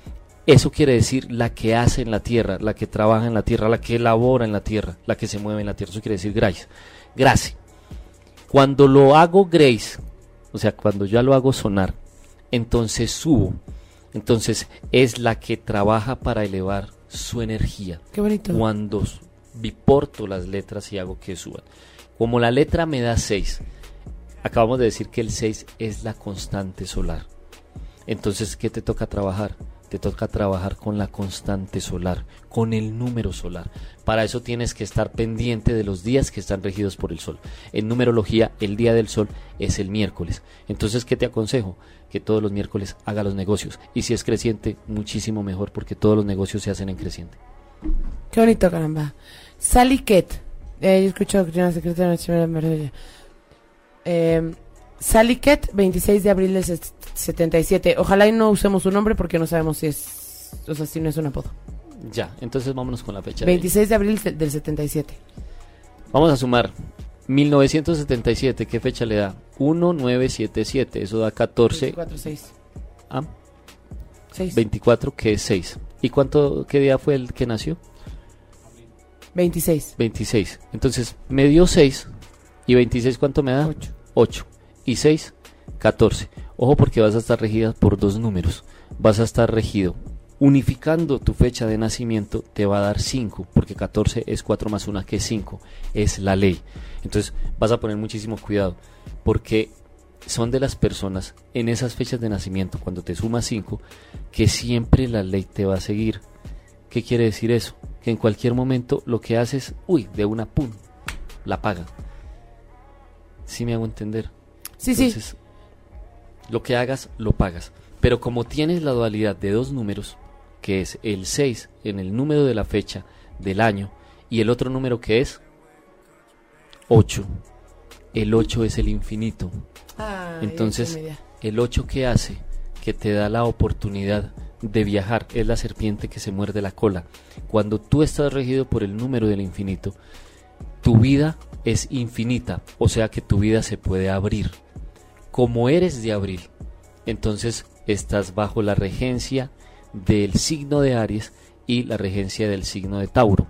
eso quiere decir la que hace en la tierra, la que trabaja en la tierra, la que elabora en la tierra, la que se mueve en la tierra. Eso quiere decir Grace. Grace. Cuando lo hago Grace, o sea, cuando ya lo hago sonar, entonces subo. Entonces es la que trabaja para elevar su energía Qué bonito. cuando biporto las letras y hago que suban. Como la letra me da 6, acabamos de decir que el 6 es la constante solar. Entonces, ¿qué te toca trabajar? Te toca trabajar con la constante solar, con el número solar. Para eso tienes que estar pendiente de los días que están regidos por el sol. En numerología, el día del sol es el miércoles. Entonces, ¿qué te aconsejo? Que todos los miércoles haga los negocios. Y si es creciente, muchísimo mejor, porque todos los negocios se hacen en creciente. Qué bonito, caramba. Sally. Eh, que una secretaria nacional eh, Sally Ket, 26 de abril del set- 77. Ojalá y no usemos su nombre porque no sabemos si es. O sea, si no es un apodo. Ya, entonces vámonos con la fecha. de hoy. 26 de abril del 77. Vamos a sumar. 1977, ¿qué fecha le da? 1977, eso da 14. 24, 6. Ah, 6. 24, que es 6. ¿Y cuánto, qué día fue el que nació? 26. 26. Entonces, me dio 6. ¿Y 26 cuánto me da? 8. 8. Y 6, 14. Ojo porque vas a estar regida por dos números. Vas a estar regido. Unificando tu fecha de nacimiento te va a dar 5, porque 14 es 4 más 1 que es 5. Es la ley. Entonces vas a poner muchísimo cuidado, porque son de las personas en esas fechas de nacimiento, cuando te sumas 5, que siempre la ley te va a seguir. ¿Qué quiere decir eso? Que en cualquier momento lo que haces, uy, de una pum, la paga. ¿Sí me hago entender? Sí, sí. Entonces, lo que hagas, lo pagas. Pero como tienes la dualidad de dos números, que es el 6 en el número de la fecha del año y el otro número que es 8. El 8 es el infinito. Ay, Entonces-. El 8 que hace, que te da la oportunidad de viajar, es la serpiente que se muerde la cola. Cuando tú estás regido por el número del infinito, tu vida es infinita, o sea que tu vida se puede abrir. Como eres de abril, entonces estás bajo la regencia del signo de Aries y la regencia del signo de Tauro.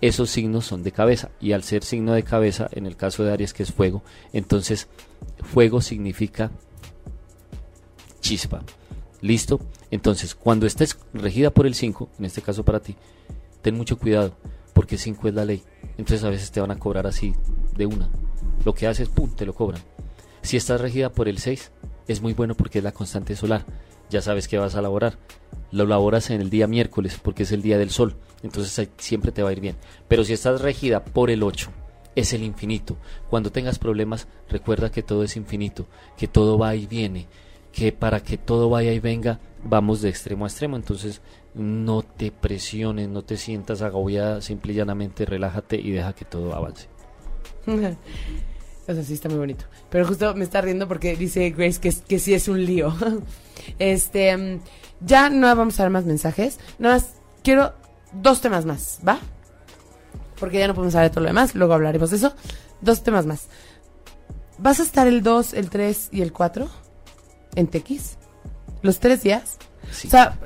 Esos signos son de cabeza y al ser signo de cabeza, en el caso de Aries que es fuego, entonces fuego significa chispa. ¿Listo? Entonces, cuando estés regida por el 5, en este caso para ti, ten mucho cuidado, porque 5 es la ley. Entonces a veces te van a cobrar así de una. Lo que haces, pum, te lo cobran. Si estás regida por el 6, es muy bueno porque es la constante solar. Ya sabes que vas a laborar. Lo laboras en el día miércoles porque es el día del sol. Entonces siempre te va a ir bien. Pero si estás regida por el 8, es el infinito. Cuando tengas problemas, recuerda que todo es infinito, que todo va y viene, que para que todo vaya y venga, vamos de extremo a extremo. Entonces, no te presiones, no te sientas agobiada, simple y llanamente relájate y deja que todo avance. O sea, sí está muy bonito. Pero justo me está riendo porque dice Grace que, sí es un lío. Este, mm, ya no vamos a dar más mensajes. Nada más quiero dos temas más, ¿va? Porque ya no podemos hablar de todo lo demás, luego hablaremos de eso. Dos temas más. ¿Vas a estar el 2, el 3 y el 4 en Tequis? ¿Los tres días? Sí. O sea,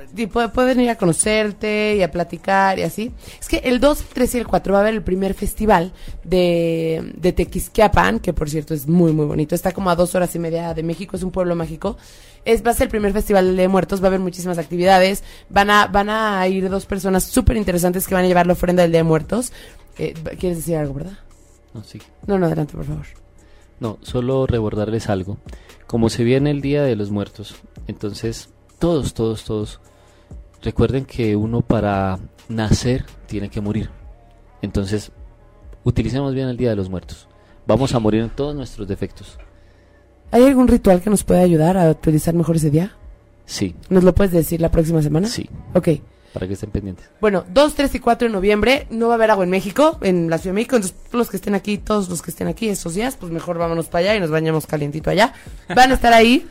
pueden ir a conocerte y a platicar y así. Es que el 2, el 3 y el 4 va a haber el primer festival de, de Tequisquiapan, que por cierto es muy, muy bonito. Está como a dos horas y media de México, es un pueblo mágico. Es, va a ser el primer festival de muertos, va a haber muchísimas actividades. Van a, van a ir dos personas súper interesantes que van a llevar la ofrenda del Día de Muertos. Eh, ¿Quieres decir algo, verdad? No, sí. No, no, adelante, por favor. No, solo recordarles algo. Como se viene el Día de los Muertos, entonces todos, todos, todos, recuerden que uno para nacer tiene que morir. Entonces, utilicemos bien el Día de los Muertos. Vamos a morir en todos nuestros defectos. ¿Hay algún ritual que nos pueda ayudar a utilizar mejor ese día? Sí, ¿Nos lo puedes decir la próxima semana? sí, Ok. Para que estén pendientes. Bueno, 2, 3 y 4 de noviembre no va a haber agua en México, en la Ciudad de México. Entonces, los que estén aquí, todos los que estén aquí estos días, pues mejor vámonos para allá y nos bañamos calientito allá. Van a estar ahí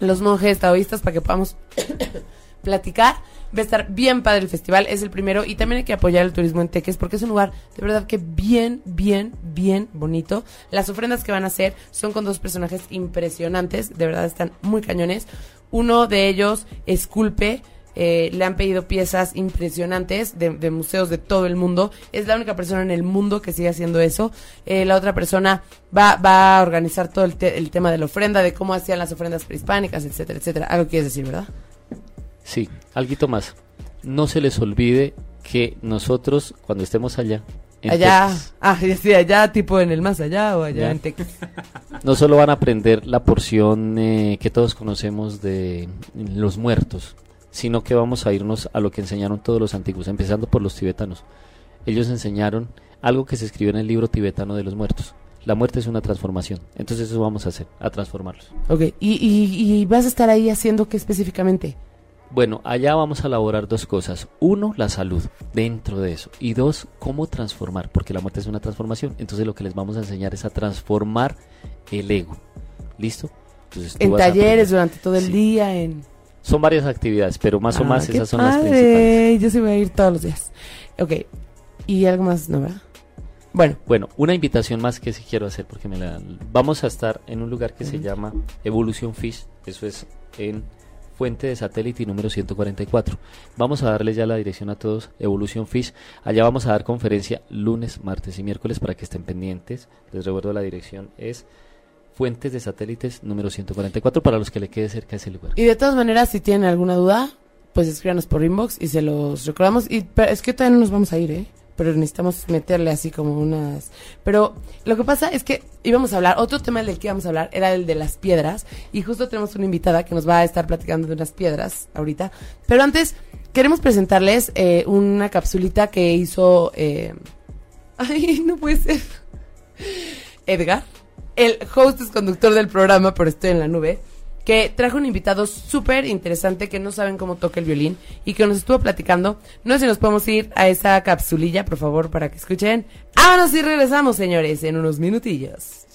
los monjes taoístas para que podamos platicar. Va a estar bien padre el festival, es el primero. Y también hay que apoyar el turismo en Teques porque es un lugar de verdad que bien, bien, bien bonito. Las ofrendas que van a hacer son con dos personajes impresionantes, de verdad están muy cañones. Uno de ellos esculpe eh, le han pedido piezas impresionantes de, de museos de todo el mundo. Es la única persona en el mundo que sigue haciendo eso. Eh, la otra persona va, va a organizar todo el, te- el tema de la ofrenda, de cómo hacían las ofrendas prehispánicas, etcétera, etcétera. Algo quieres decir, ¿verdad? Sí, algo más. No se les olvide que nosotros, cuando estemos allá, allá, Texas. ah, sí, allá tipo en el más allá o allá Ya. en Texas. No solo van a aprender la porción eh, que todos conocemos de los muertos, sino que vamos a irnos a lo que enseñaron todos los antiguos, empezando por los tibetanos. Ellos enseñaron algo que se escribió en el libro tibetano de los muertos. La muerte es una transformación. Entonces eso vamos a hacer, a transformarlos. Ok, ¿Y, y, y vas a estar ahí haciendo qué específicamente? Bueno, allá vamos a elaborar dos cosas. Uno, la salud dentro de eso. Y dos, cómo transformar, porque la muerte es una transformación. Entonces lo que les vamos a enseñar es a transformar el ego. ¿Listo? Entonces, En talleres durante todo el Sí. día, en... Son varias actividades, pero más o Ah, más qué esas son las principales. Yo sí voy a ir todos los días. Ok, ¿y algo más, no, verdad? Bueno, Bueno, una invitación más que sí quiero hacer porque me la vamos a estar en un lugar que se llama Evolution Fish, eso es en Fuente de Satélite número 144. Vamos a darle ya la dirección a todos, Evolution Fish. Allá vamos a dar conferencia lunes, martes y miércoles para que estén pendientes. Les recuerdo la dirección es Fuentes de Satélites número 144 para los que le quede cerca ese lugar. y de todas maneras, si tienen alguna duda, pues escríbanos por inbox y se los recordamos. Y pero es que todavía no nos vamos a ir, ¿eh? Pero necesitamos meterle así como unas... Pero lo que pasa es que íbamos a hablar, otro tema del que íbamos a hablar era el de las piedras. Y justo tenemos una invitada que nos va a estar platicando de unas piedras ahorita. Pero antes, queremos presentarles eh, una capsulita que hizo... eh, Ay, no puede ser. Edgar, el host es conductor del programa, pero estoy en la nube, que trajo un invitado súper interesante que no saben cómo toca el violín y que nos estuvo platicando. No sé si nos podemos ir a esa capsulilla, por favor, para que escuchen. Vámonos y regresamos, señores, en unos minutillos.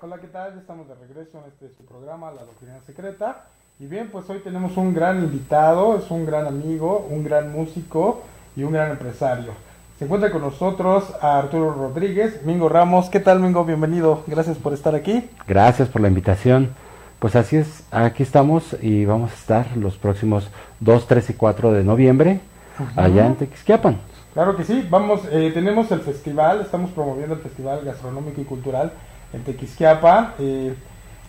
Hola, ¿qué tal? Ya estamos de regreso en este su programa, La Doctrina Secreta. Y bien, pues hoy tenemos un gran invitado, es un gran amigo, un gran músico y un gran empresario. Se encuentra con nosotros a Arturo Rodríguez, Mingo Ramos. ¿Qué tal, Mingo? Bienvenido. Gracias por estar aquí. Gracias por la invitación. Pues así es, aquí estamos y vamos a estar los próximos 2, 3 y 4 de noviembre allá en Tequisquiapan. Claro que sí, vamos, eh, tenemos el festival, estamos promoviendo el Festival Gastronómico y Cultural en Tequisquiapan. eh,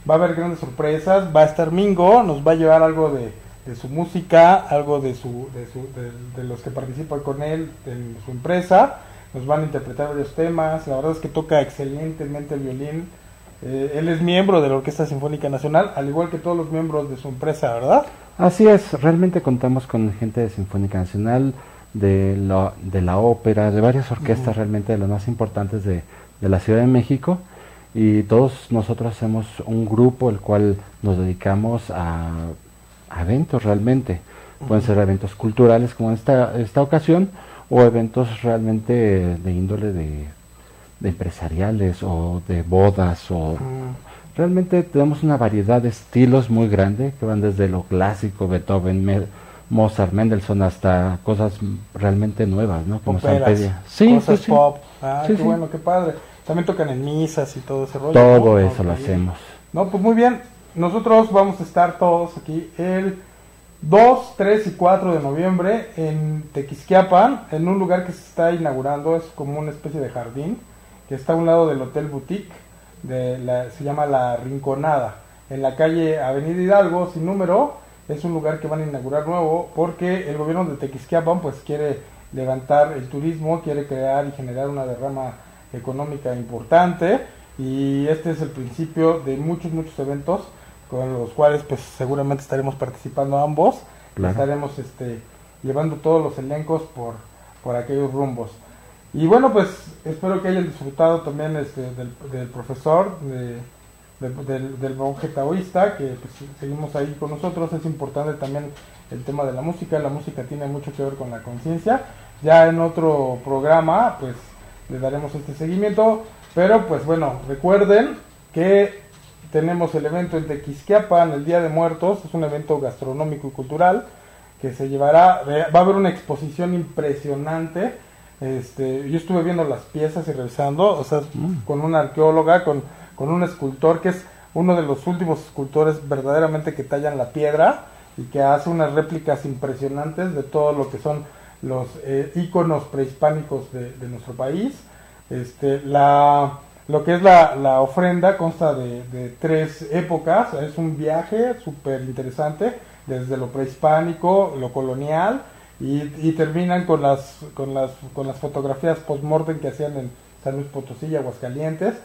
va a haber grandes sorpresas, va a estar Mingo, nos va a llevar algo de, de su música, algo de, su, de, su- de- de los que participan con él en su empresa. Nos van a interpretar varios temas, la verdad es que toca excelentemente el violín. Eh, él es miembro de la Orquesta Sinfónica Nacional, al igual que todos los miembros de su empresa, ¿verdad? Así es, realmente contamos con gente de Sinfónica Nacional, de la, de la ópera, de varias orquestas realmente de las más importantes de, de la Ciudad de México. Y todos nosotros hacemos un grupo el cual nos dedicamos a, a eventos realmente. Pueden ser eventos culturales como en esta, esta ocasión o eventos realmente de índole de, de empresariales o de bodas o realmente tenemos una variedad de estilos muy grande que van desde lo clásico, Beethoven, Mozart, Mendelssohn hasta cosas realmente nuevas, ¿no? Como Operas, Sampedia. Sí, cosas sí, sí. pop. Ah, Sí, qué sí. bueno, qué padre. También tocan en misas y todo ese rollo. Todo ¿no? eso lo hacemos. No, pues muy bien. Nosotros vamos a estar todos aquí el 2, 3 y 4 de noviembre en Tequisquiapan, en un lugar que se está inaugurando, es como una especie de jardín, que está a un lado del Hotel Boutique, de la, se llama La Rinconada, en la calle Avenida Hidalgo, sin número, es un lugar que van a inaugurar nuevo, porque el gobierno de Tequisquiapan pues quiere levantar el turismo, quiere crear y generar una derrama económica importante, y este es el principio de muchos, muchos eventos con los cuales pues seguramente estaremos participando ambos. Claro. Estaremos este, llevando todos los elencos por, por aquellos rumbos. Y bueno, pues espero que hayan disfrutado también este, del, del profesor, de- de- del, del monje taoísta, que pues, seguimos ahí con nosotros. Es importante también el tema de la música. La música tiene mucho que ver con la conciencia. Ya en otro programa, pues le daremos este seguimiento. Pero pues bueno, recuerden que tenemos el evento en Tequisquiapan, el Día de Muertos, es un evento gastronómico y cultural que se llevará, va a haber una exposición impresionante. Este, yo estuve viendo las piezas y revisando, o sea, con una arqueóloga, con, con un escultor que es uno de los últimos escultores verdaderamente que tallan la piedra y que hace unas réplicas impresionantes de todo lo que son los eh, íconos prehispánicos de, de nuestro país. Este, la, lo que es la, la ofrenda consta de, de tres épocas, es un viaje súper interesante, desde lo prehispánico, lo colonial y, y terminan con las, con las, con las fotografías post-mortem que hacían en San Luis Potosí y Aguascalientes.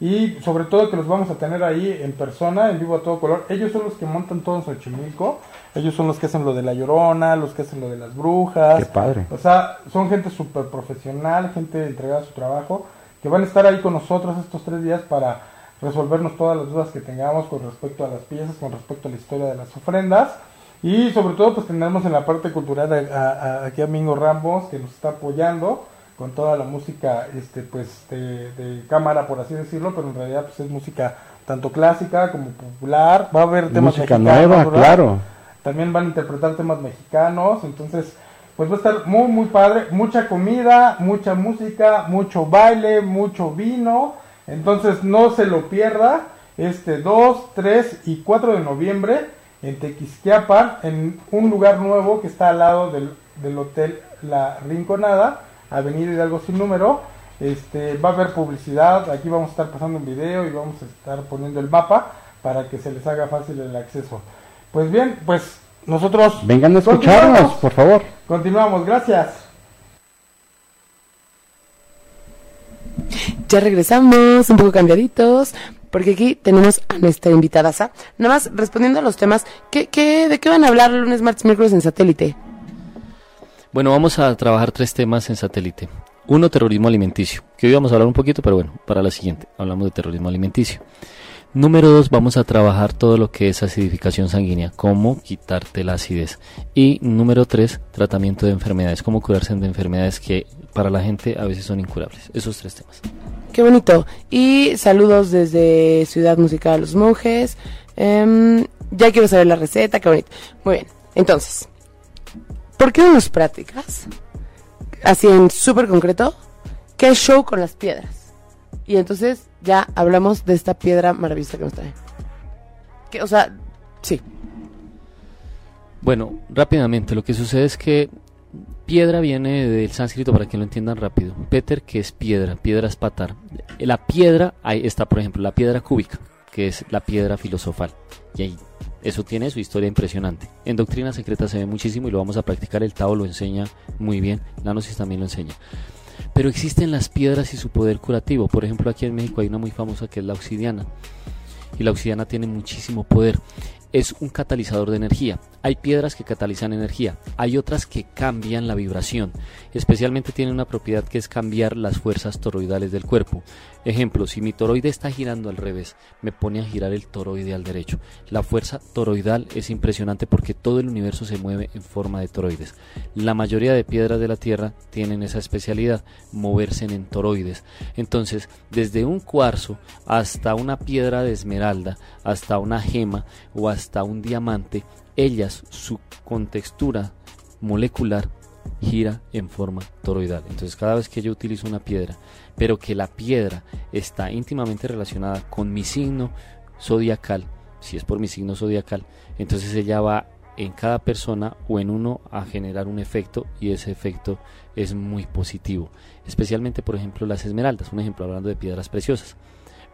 Y sobre todo que los vamos a tener ahí en persona, en vivo a todo color. Ellos son los que montan todo en Xochimilco. Ellos son los que hacen lo de la llorona, los que hacen lo de las brujas. Qué padre. O sea, son gente súper profesional, gente entregada a su trabajo, que van a estar ahí con nosotros estos tres días para resolvernos todas las dudas que tengamos con respecto a las piezas, con respecto a la historia de las ofrendas. Y sobre todo, pues tendremos en la parte cultural a, aquí a Mingo Ramos, que nos está apoyando con toda la música este pues de, de cámara, por así decirlo, pero en realidad pues es música tanto clásica como popular. Va a haber temas Música mexicanos, nueva, ¿verdad? claro. También van a interpretar temas mexicanos, entonces pues va a estar muy muy padre, mucha comida, mucha música, mucho baile, mucho vino, entonces no se lo pierda este 2, 3 y 4 de noviembre en Tequisquiapan, en un lugar nuevo que está al lado del, del hotel La Rinconada, Avenida Hidalgo sin número. Este, va a haber publicidad, aquí vamos a estar pasando un video y vamos a estar poniendo el mapa para que se les haga fácil el acceso. Pues bien, pues nosotros Vengan a escucharnos, continuamos. por favor. Continuamos, gracias. Ya regresamos, un poco cambiaditos, porque aquí tenemos a nuestra invitada. Nada más respondiendo a los temas, ¿qué, qué, ¿de qué van a hablar lunes, martes, miércoles en satélite? Bueno, vamos a trabajar tres temas en satélite. Uno, terrorismo alimenticio, que hoy vamos a hablar un poquito, pero bueno, para la siguiente hablamos de terrorismo alimenticio. Número dos, vamos a trabajar todo lo que es acidificación sanguínea, cómo quitarte la acidez. Y número tres, tratamiento de enfermedades, cómo curarse de enfermedades que para la gente a veces son incurables. Esos tres temas. Qué bonito. Y saludos desde Ciudad Musical Los Monjes. Em, ya quiero saber la receta, qué bonito. Muy bien, entonces, ¿por qué no nos prácticas? Así en súper concreto, ¿qué show con las piedras? Y entonces ya hablamos de esta piedra maravillosa que nos trae. Que, o sea, sí. Bueno, rápidamente, lo que sucede es que piedra viene del sánscrito para que lo entiendan rápido. Peter, que es piedra, piedra es patar. La piedra, ahí está, por ejemplo, la piedra cúbica, que es la piedra filosofal. Y ahí, eso tiene su historia impresionante. En Doctrina Secreta se ve muchísimo y lo vamos a practicar. El Tao lo enseña muy bien, la Gnosis también lo enseña. Pero existen las piedras y su poder curativo. Por ejemplo, aquí en México hay una muy famosa que es la obsidiana. Y la obsidiana tiene muchísimo poder. Es un catalizador de energía. Hay piedras que catalizan energía, hay otras que cambian la vibración. Especialmente tienen una propiedad que es cambiar las fuerzas toroidales del cuerpo. Ejemplo, si mi toroide está girando al revés, me pone a girar el toroide al derecho. La fuerza toroidal es impresionante porque todo el universo se mueve en forma de toroides. La mayoría de piedras de la Tierra tienen esa especialidad, moverse en toroides. Entonces, desde un cuarzo hasta una piedra de esmeralda, hasta una gema o hasta un diamante, ellas, su contextura molecular gira en forma toroidal. Entonces cada vez que yo utilizo una piedra, pero que la piedra está íntimamente relacionada con mi signo zodiacal, si es por mi signo zodiacal, entonces ella va en cada persona o en uno a generar un efecto y ese efecto es muy positivo. Especialmente, por ejemplo, las esmeraldas, un ejemplo hablando de piedras preciosas.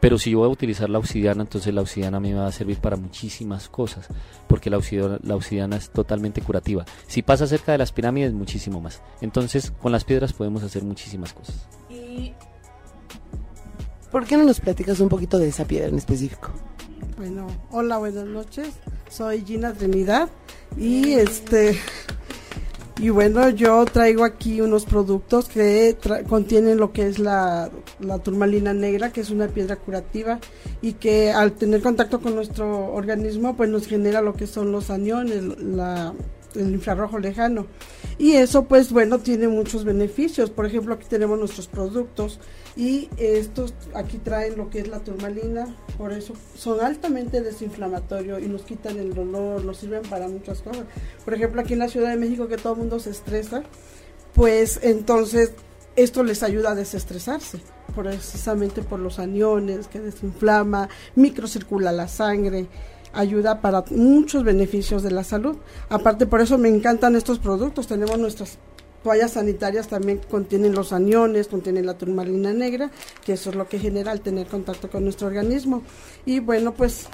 Pero si yo voy a utilizar la obsidiana, entonces la obsidiana a mí me va a servir para muchísimas cosas, porque la obsidiana, es totalmente curativa. Si pasa cerca de las pirámides, muchísimo más. Entonces, con las piedras podemos hacer muchísimas cosas. ¿Y por qué no nos platicas un poquito de esa piedra en específico? Bueno, hola, buenas noches. Soy Gina Trinidad y este y bueno, yo traigo aquí unos productos que contienen lo que es la, la turmalina negra, que es una piedra curativa y que al tener contacto con nuestro organismo, pues nos genera lo que son los aniones, el infrarrojo lejano. Y eso, pues bueno, tiene muchos beneficios. Por ejemplo, aquí tenemos nuestros productos y estos aquí traen lo que es la turmalina, por eso son altamente desinflamatorios y nos quitan el dolor, nos sirven para muchas cosas. Por ejemplo, aquí en la Ciudad de México que todo el mundo se estresa, pues entonces esto les ayuda a desestresarse, precisamente por los aniones que desinflama, microcircula la sangre, ayuda para muchos beneficios de la salud. Aparte por eso me encantan estos productos, tenemos nuestras toallas sanitarias también contienen los aniones, contienen la turmalina negra, que eso es lo que genera al tener contacto con nuestro organismo. Y bueno, pues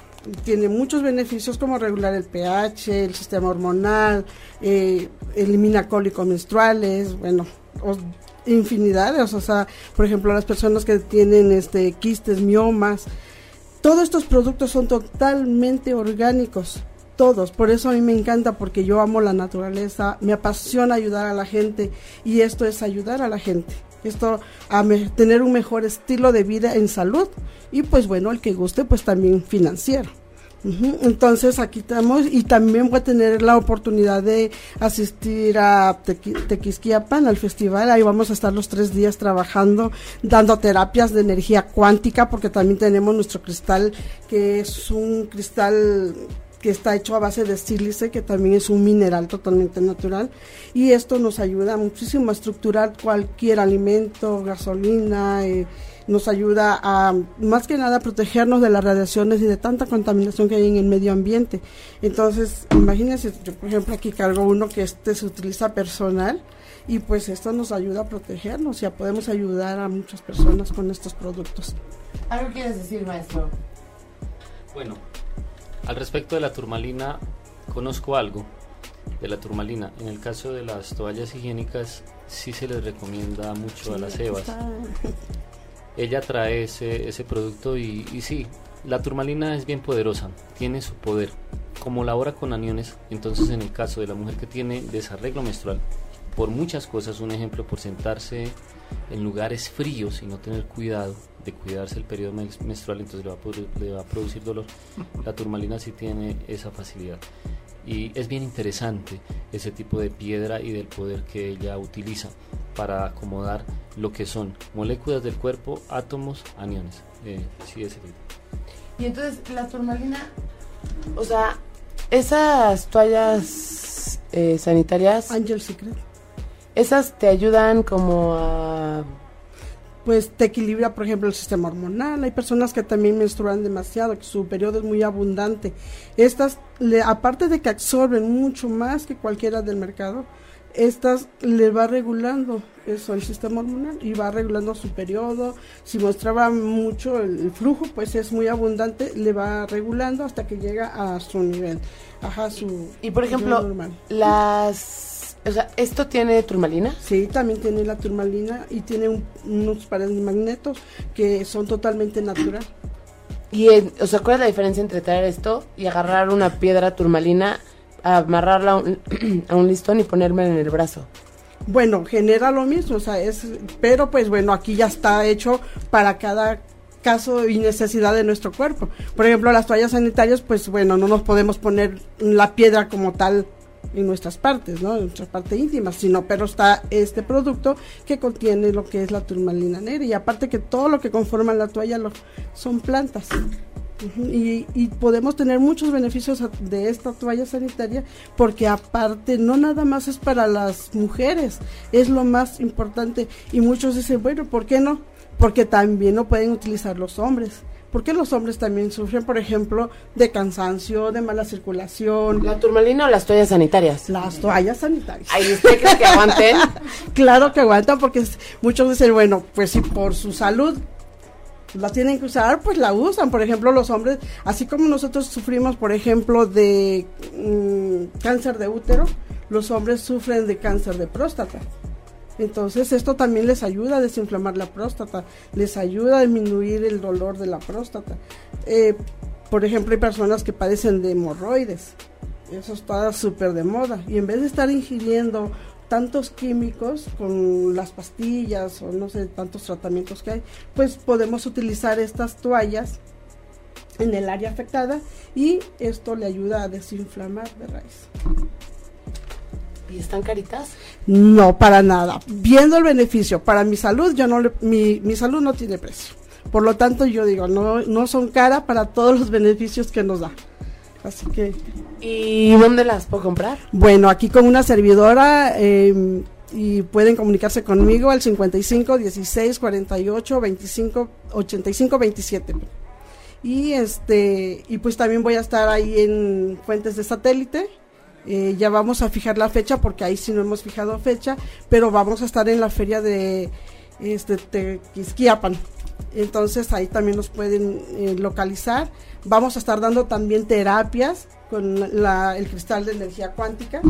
tiene muchos beneficios como regular el pH, el sistema hormonal, eh, elimina cólicos menstruales, bueno, infinidades, o sea, por ejemplo, las personas que tienen este quistes, miomas, todos estos productos son totalmente orgánicos, todos, por eso a mí me encanta porque yo amo la naturaleza, me apasiona ayudar a la gente y esto es ayudar a la gente. Esto a tener un mejor estilo de vida en salud y pues bueno, el que guste pues también financiero. Entonces aquí estamos y también voy a tener la oportunidad de asistir a Tequisquiapan, al festival. Ahí vamos a estar los tres días trabajando, dando terapias de energía cuántica, porque también tenemos nuestro cristal, que es un cristal que está hecho a base de sílice, que también es un mineral totalmente natural. Y esto nos ayuda muchísimo a estructurar cualquier alimento, gasolina, eh, nos ayuda a, más que nada, protegernos de las radiaciones y de tanta contaminación que hay en el medio ambiente. Entonces, imagínense, yo por ejemplo aquí cargo uno que este se utiliza personal y pues esto nos ayuda a protegernos y a podemos ayudar a muchas personas con estos productos. ¿Algo quieres decir, maestro? Bueno, al respecto de la turmalina, conozco algo de la turmalina. En el caso de las toallas higiénicas, sí se les recomienda mucho a las evas ella trae ese, ese producto y, y sí, la turmalina es bien poderosa, tiene su poder. Como labora con aniones, entonces en el caso de la mujer que tiene desarreglo menstrual, por muchas cosas, un ejemplo, por sentarse en lugares fríos y no tener cuidado de cuidarse el periodo menstrual, entonces le va, a, le va a producir dolor. La turmalina sí tiene esa facilidad. Y es bien interesante ese tipo de piedra y del poder que ella utiliza para acomodar lo que son moléculas del cuerpo, átomos, aniones. Eh, sí, ese tipo. Y entonces la turmalina, o sea, esas toallas eh, sanitarias... Angel Secret. Esas te ayudan como a pues te equilibra, por ejemplo, el sistema hormonal. Hay personas que también menstruan demasiado, que su periodo es muy abundante. Estas, aparte de que absorben mucho más que cualquiera del mercado, estas le va regulando eso el sistema hormonal y va regulando su periodo. Si mostraba mucho el, flujo, pues es muy abundante, le va regulando hasta que llega a su nivel. Ajá, su. Y por ejemplo, las o sea, ¿esto tiene turmalina? Sí, también tiene la turmalina y tiene unos pares de magnetos que son totalmente natural. Y, o sea, ¿cuál es la diferencia entre traer esto y agarrar una piedra turmalina, amarrarla a un, a un listón y ponerme en el brazo? Bueno, genera lo mismo, o sea, es, pero pues bueno, aquí ya está hecho para cada caso y necesidad de nuestro cuerpo. Por ejemplo, las toallas sanitarias, pues bueno, no nos podemos poner la piedra como tal en nuestras partes, ¿no? En nuestra parte íntima, sino, pero está este producto que contiene lo que es la turmalina negra y aparte que todo lo que conforma la toalla lo, son plantas. y, y, podemos tener muchos beneficios de esta toalla sanitaria porque aparte no nada más es para las mujeres, es lo más importante y muchos dicen, bueno, ¿por qué no? Porque también lo pueden utilizar los hombres porque los hombres también sufren, por ejemplo, de cansancio, de mala circulación. ¿La turmalina o las toallas sanitarias? Las toallas sanitarias. ¿Ahí usted cree que aguanten? claro que aguantan porque muchos dicen, bueno, pues si por su salud la tienen que usar, pues la usan. Por ejemplo, los hombres, así como nosotros sufrimos, por ejemplo, de mm, cáncer de útero, los hombres sufren de cáncer de próstata. Entonces esto también les ayuda a desinflamar la próstata, les ayuda a disminuir el dolor de la próstata. Eh, por ejemplo, hay personas que padecen de hemorroides, eso está súper de moda, y en vez de estar ingiriendo tantos químicos con las pastillas o no sé, tantos tratamientos que hay, pues podemos utilizar estas toallas en el área afectada y esto le ayuda a desinflamar de raíz. ¿Y están caritas? No, para nada. Viendo el beneficio para mi salud, yo no mi, mi salud no tiene precio. Por lo tanto, yo digo, no, no son caras para todos los beneficios que nos da. Así que. ¿Y dónde las puedo comprar? Bueno, aquí con una servidora em, y pueden comunicarse conmigo al 55 16 48 25 85 27. Y este y pues también voy a estar ahí en fuentes de satélite eh, ya vamos a fijar la fecha porque ahí sí no hemos fijado fecha, pero vamos a estar en la feria de este, Tequisquiapan. Entonces ahí también nos pueden eh, localizar. Vamos a estar dando también terapias con la- el cristal de energía cuántica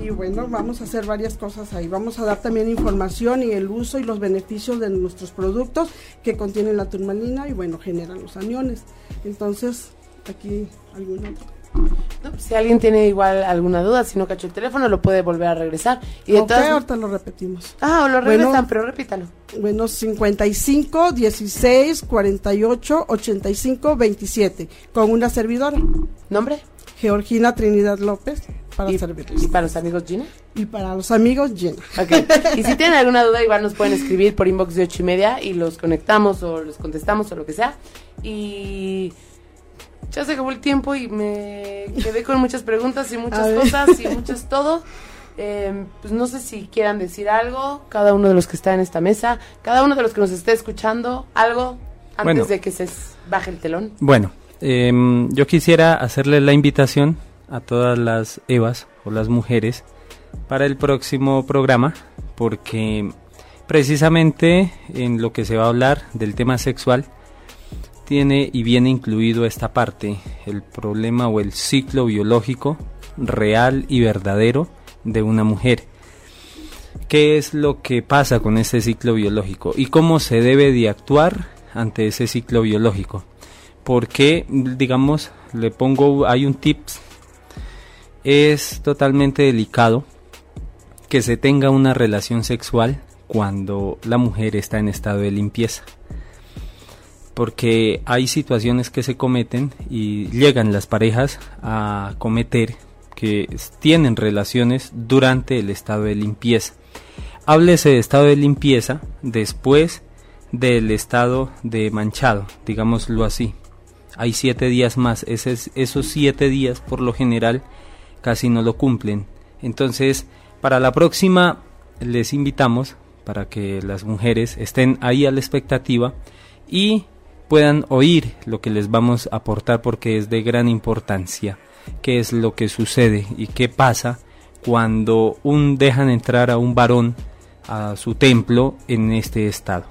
y bueno, vamos a hacer varias cosas ahí. Vamos a dar también información y el uso y los beneficios de nuestros productos que contienen la turmalina y bueno, generan los aniones. Entonces, aquí algún otro. No, pues, si alguien tiene igual alguna duda, si no cachó el teléfono, lo puede volver a regresar. Y de Ok, todas- ahorita lo repetimos. Ah, o lo Bueno. regresan, pero repítalo. Bueno, 55 16 48 85 27 con una servidora, ¿Nombre? Georgina Trinidad López, para Y, servirles. y para los amigos Gina. Y para los amigos, Gina. Ok. Y si tienen alguna duda, igual nos pueden escribir por inbox de ocho y media y los conectamos o los contestamos o lo que sea. Y ya se acabó el tiempo y me quedé con muchas preguntas y muchas cosas y muchas todo. Eh, pues no sé si quieran decir algo, cada uno de los que está en esta mesa, cada uno de los que nos esté escuchando, algo antes Bueno. de que se baje el telón. Bueno, em, yo quisiera hacerle la invitación a todas las Evas o las mujeres para el próximo programa, porque precisamente en lo que se va a hablar del tema sexual, tiene y viene incluido esta parte, el problema o el ciclo biológico real y verdadero de una mujer. ¿Qué es lo que pasa con ese ciclo biológico y cómo se debe de actuar ante ese ciclo biológico? Porque, digamos, le pongo, hay un tips, es totalmente delicado que se tenga una relación sexual cuando la mujer está en estado de limpieza. Porque hay situaciones que se cometen y llegan las parejas a cometer que tienen relaciones durante el estado de limpieza. Háblese de estado de limpieza después del estado de manchado, digámoslo así. Hay siete días más, Ese es- esos siete días por lo general casi no lo cumplen. Entonces, para la próxima les invitamos para que las mujeres estén ahí a la expectativa y puedan oír lo que les vamos a aportar porque es de gran importancia qué es lo que sucede y qué pasa cuando un dejan entrar a un varón a su templo en este estado.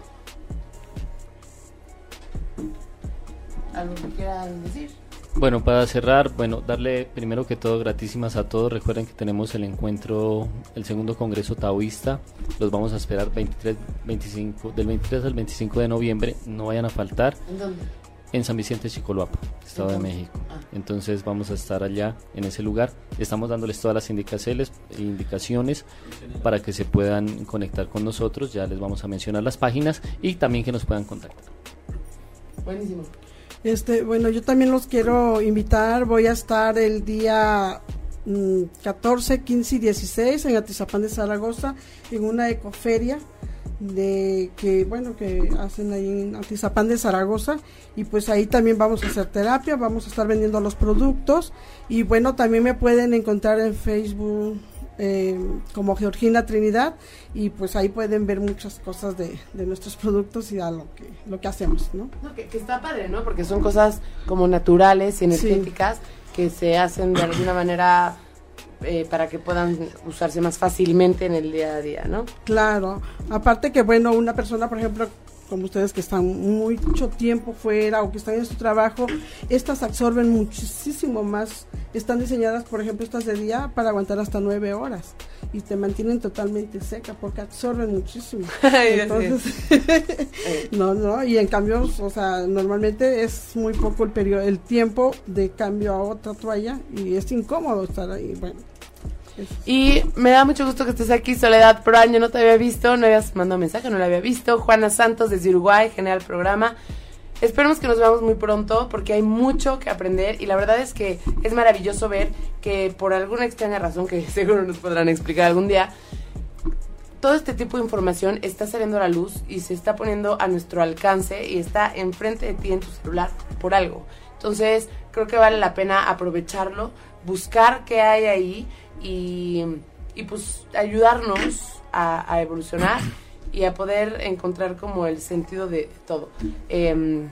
¿Algo que quieran decir? Bueno, para cerrar, bueno, darle primero que todo gratísimas a todos. Recuerden que tenemos el encuentro, el segundo congreso taoísta. Los vamos a esperar 23, 25, del 23 al 25 de noviembre. No vayan a faltar ¿En dónde? en San Vicente Chicoloapan, Estado de. México. Ah. Entonces vamos a estar allá en ese lugar. Estamos dándoles todas las indicaciones, indicaciones para que se puedan conectar con nosotros. Ya les vamos a mencionar las páginas y también que nos puedan contactar. Buenísimo. Este, bueno, yo también los quiero invitar. Voy a estar el día mm, 14, 15 y 16 en Atizapán de Zaragoza en una ecoferia de que bueno que hacen ahí en Atizapán de Zaragoza y pues ahí también vamos a hacer terapia, vamos a estar vendiendo los productos y bueno también me pueden encontrar en Facebook eh, como Georgina Trinidad y pues ahí pueden ver muchas cosas de, de nuestros productos y a lo que lo que hacemos, ¿no? No, que, que está padre, ¿no? Porque son cosas como naturales y energéticas que se hacen de alguna manera eh, para que puedan usarse más fácilmente en el día a día, ¿no? Claro, aparte que bueno, una persona, por ejemplo, como ustedes que están mucho tiempo fuera o que están en su trabajo, estas absorben muchísimo más. Están diseñadas, por ejemplo, estas de día para aguantar hasta nueve horas y te mantienen totalmente seca porque absorben muchísimo. Entonces, no, no, y en cambio, o sea, normalmente es muy poco el periodo, el tiempo de cambio a otra toalla y es incómodo estar ahí. Bueno, Y me da mucho gusto que estés aquí, Soledad Proaño, no te había visto, no habías mandado mensaje, no la había visto. Juana Santos desde Uruguay, genial programa. Esperemos que nos veamos muy pronto porque hay mucho que aprender y la verdad es que es maravilloso ver que por alguna extraña razón que seguro nos podrán explicar algún día, todo este tipo de información está saliendo a la luz y se está poniendo a nuestro alcance y está enfrente de ti en tu celular por algo. Entonces, creo que vale la pena aprovecharlo, buscar qué hay ahí y, y pues ayudarnos a, a evolucionar y a poder encontrar como el sentido de todo. Em,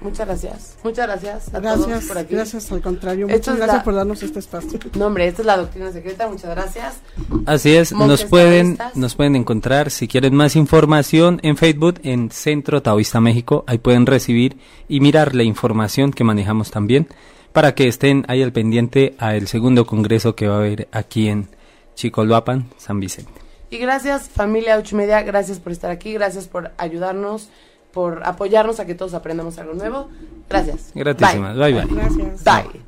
muchas gracias. Muchas gracias a Gracias, todos por aquí. gracias al contrario. Esto Muchas gracias la- por darnos este espacio. No, hombre, esta es la doctrina secreta. Muchas gracias. Así es, nos pueden, taoístas. nos pueden encontrar si quieren más información en Facebook, en Centro Taoísta México. Ahí pueden recibir y mirar la información que manejamos también para que estén ahí al pendiente al segundo congreso que va a haber aquí en Chicoloapan, San Vicente. Y gracias, familia Ocho y Media. Gracias por estar aquí. Gracias por ayudarnos, por apoyarnos a que todos aprendamos algo nuevo. Gracias. Gratísimas. Bye bye. Gracias. Bye.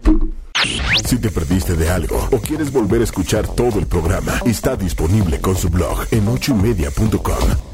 Si te perdiste de algo o quieres volver a escuchar todo el programa, está disponible con su blog en ochoymedia.com.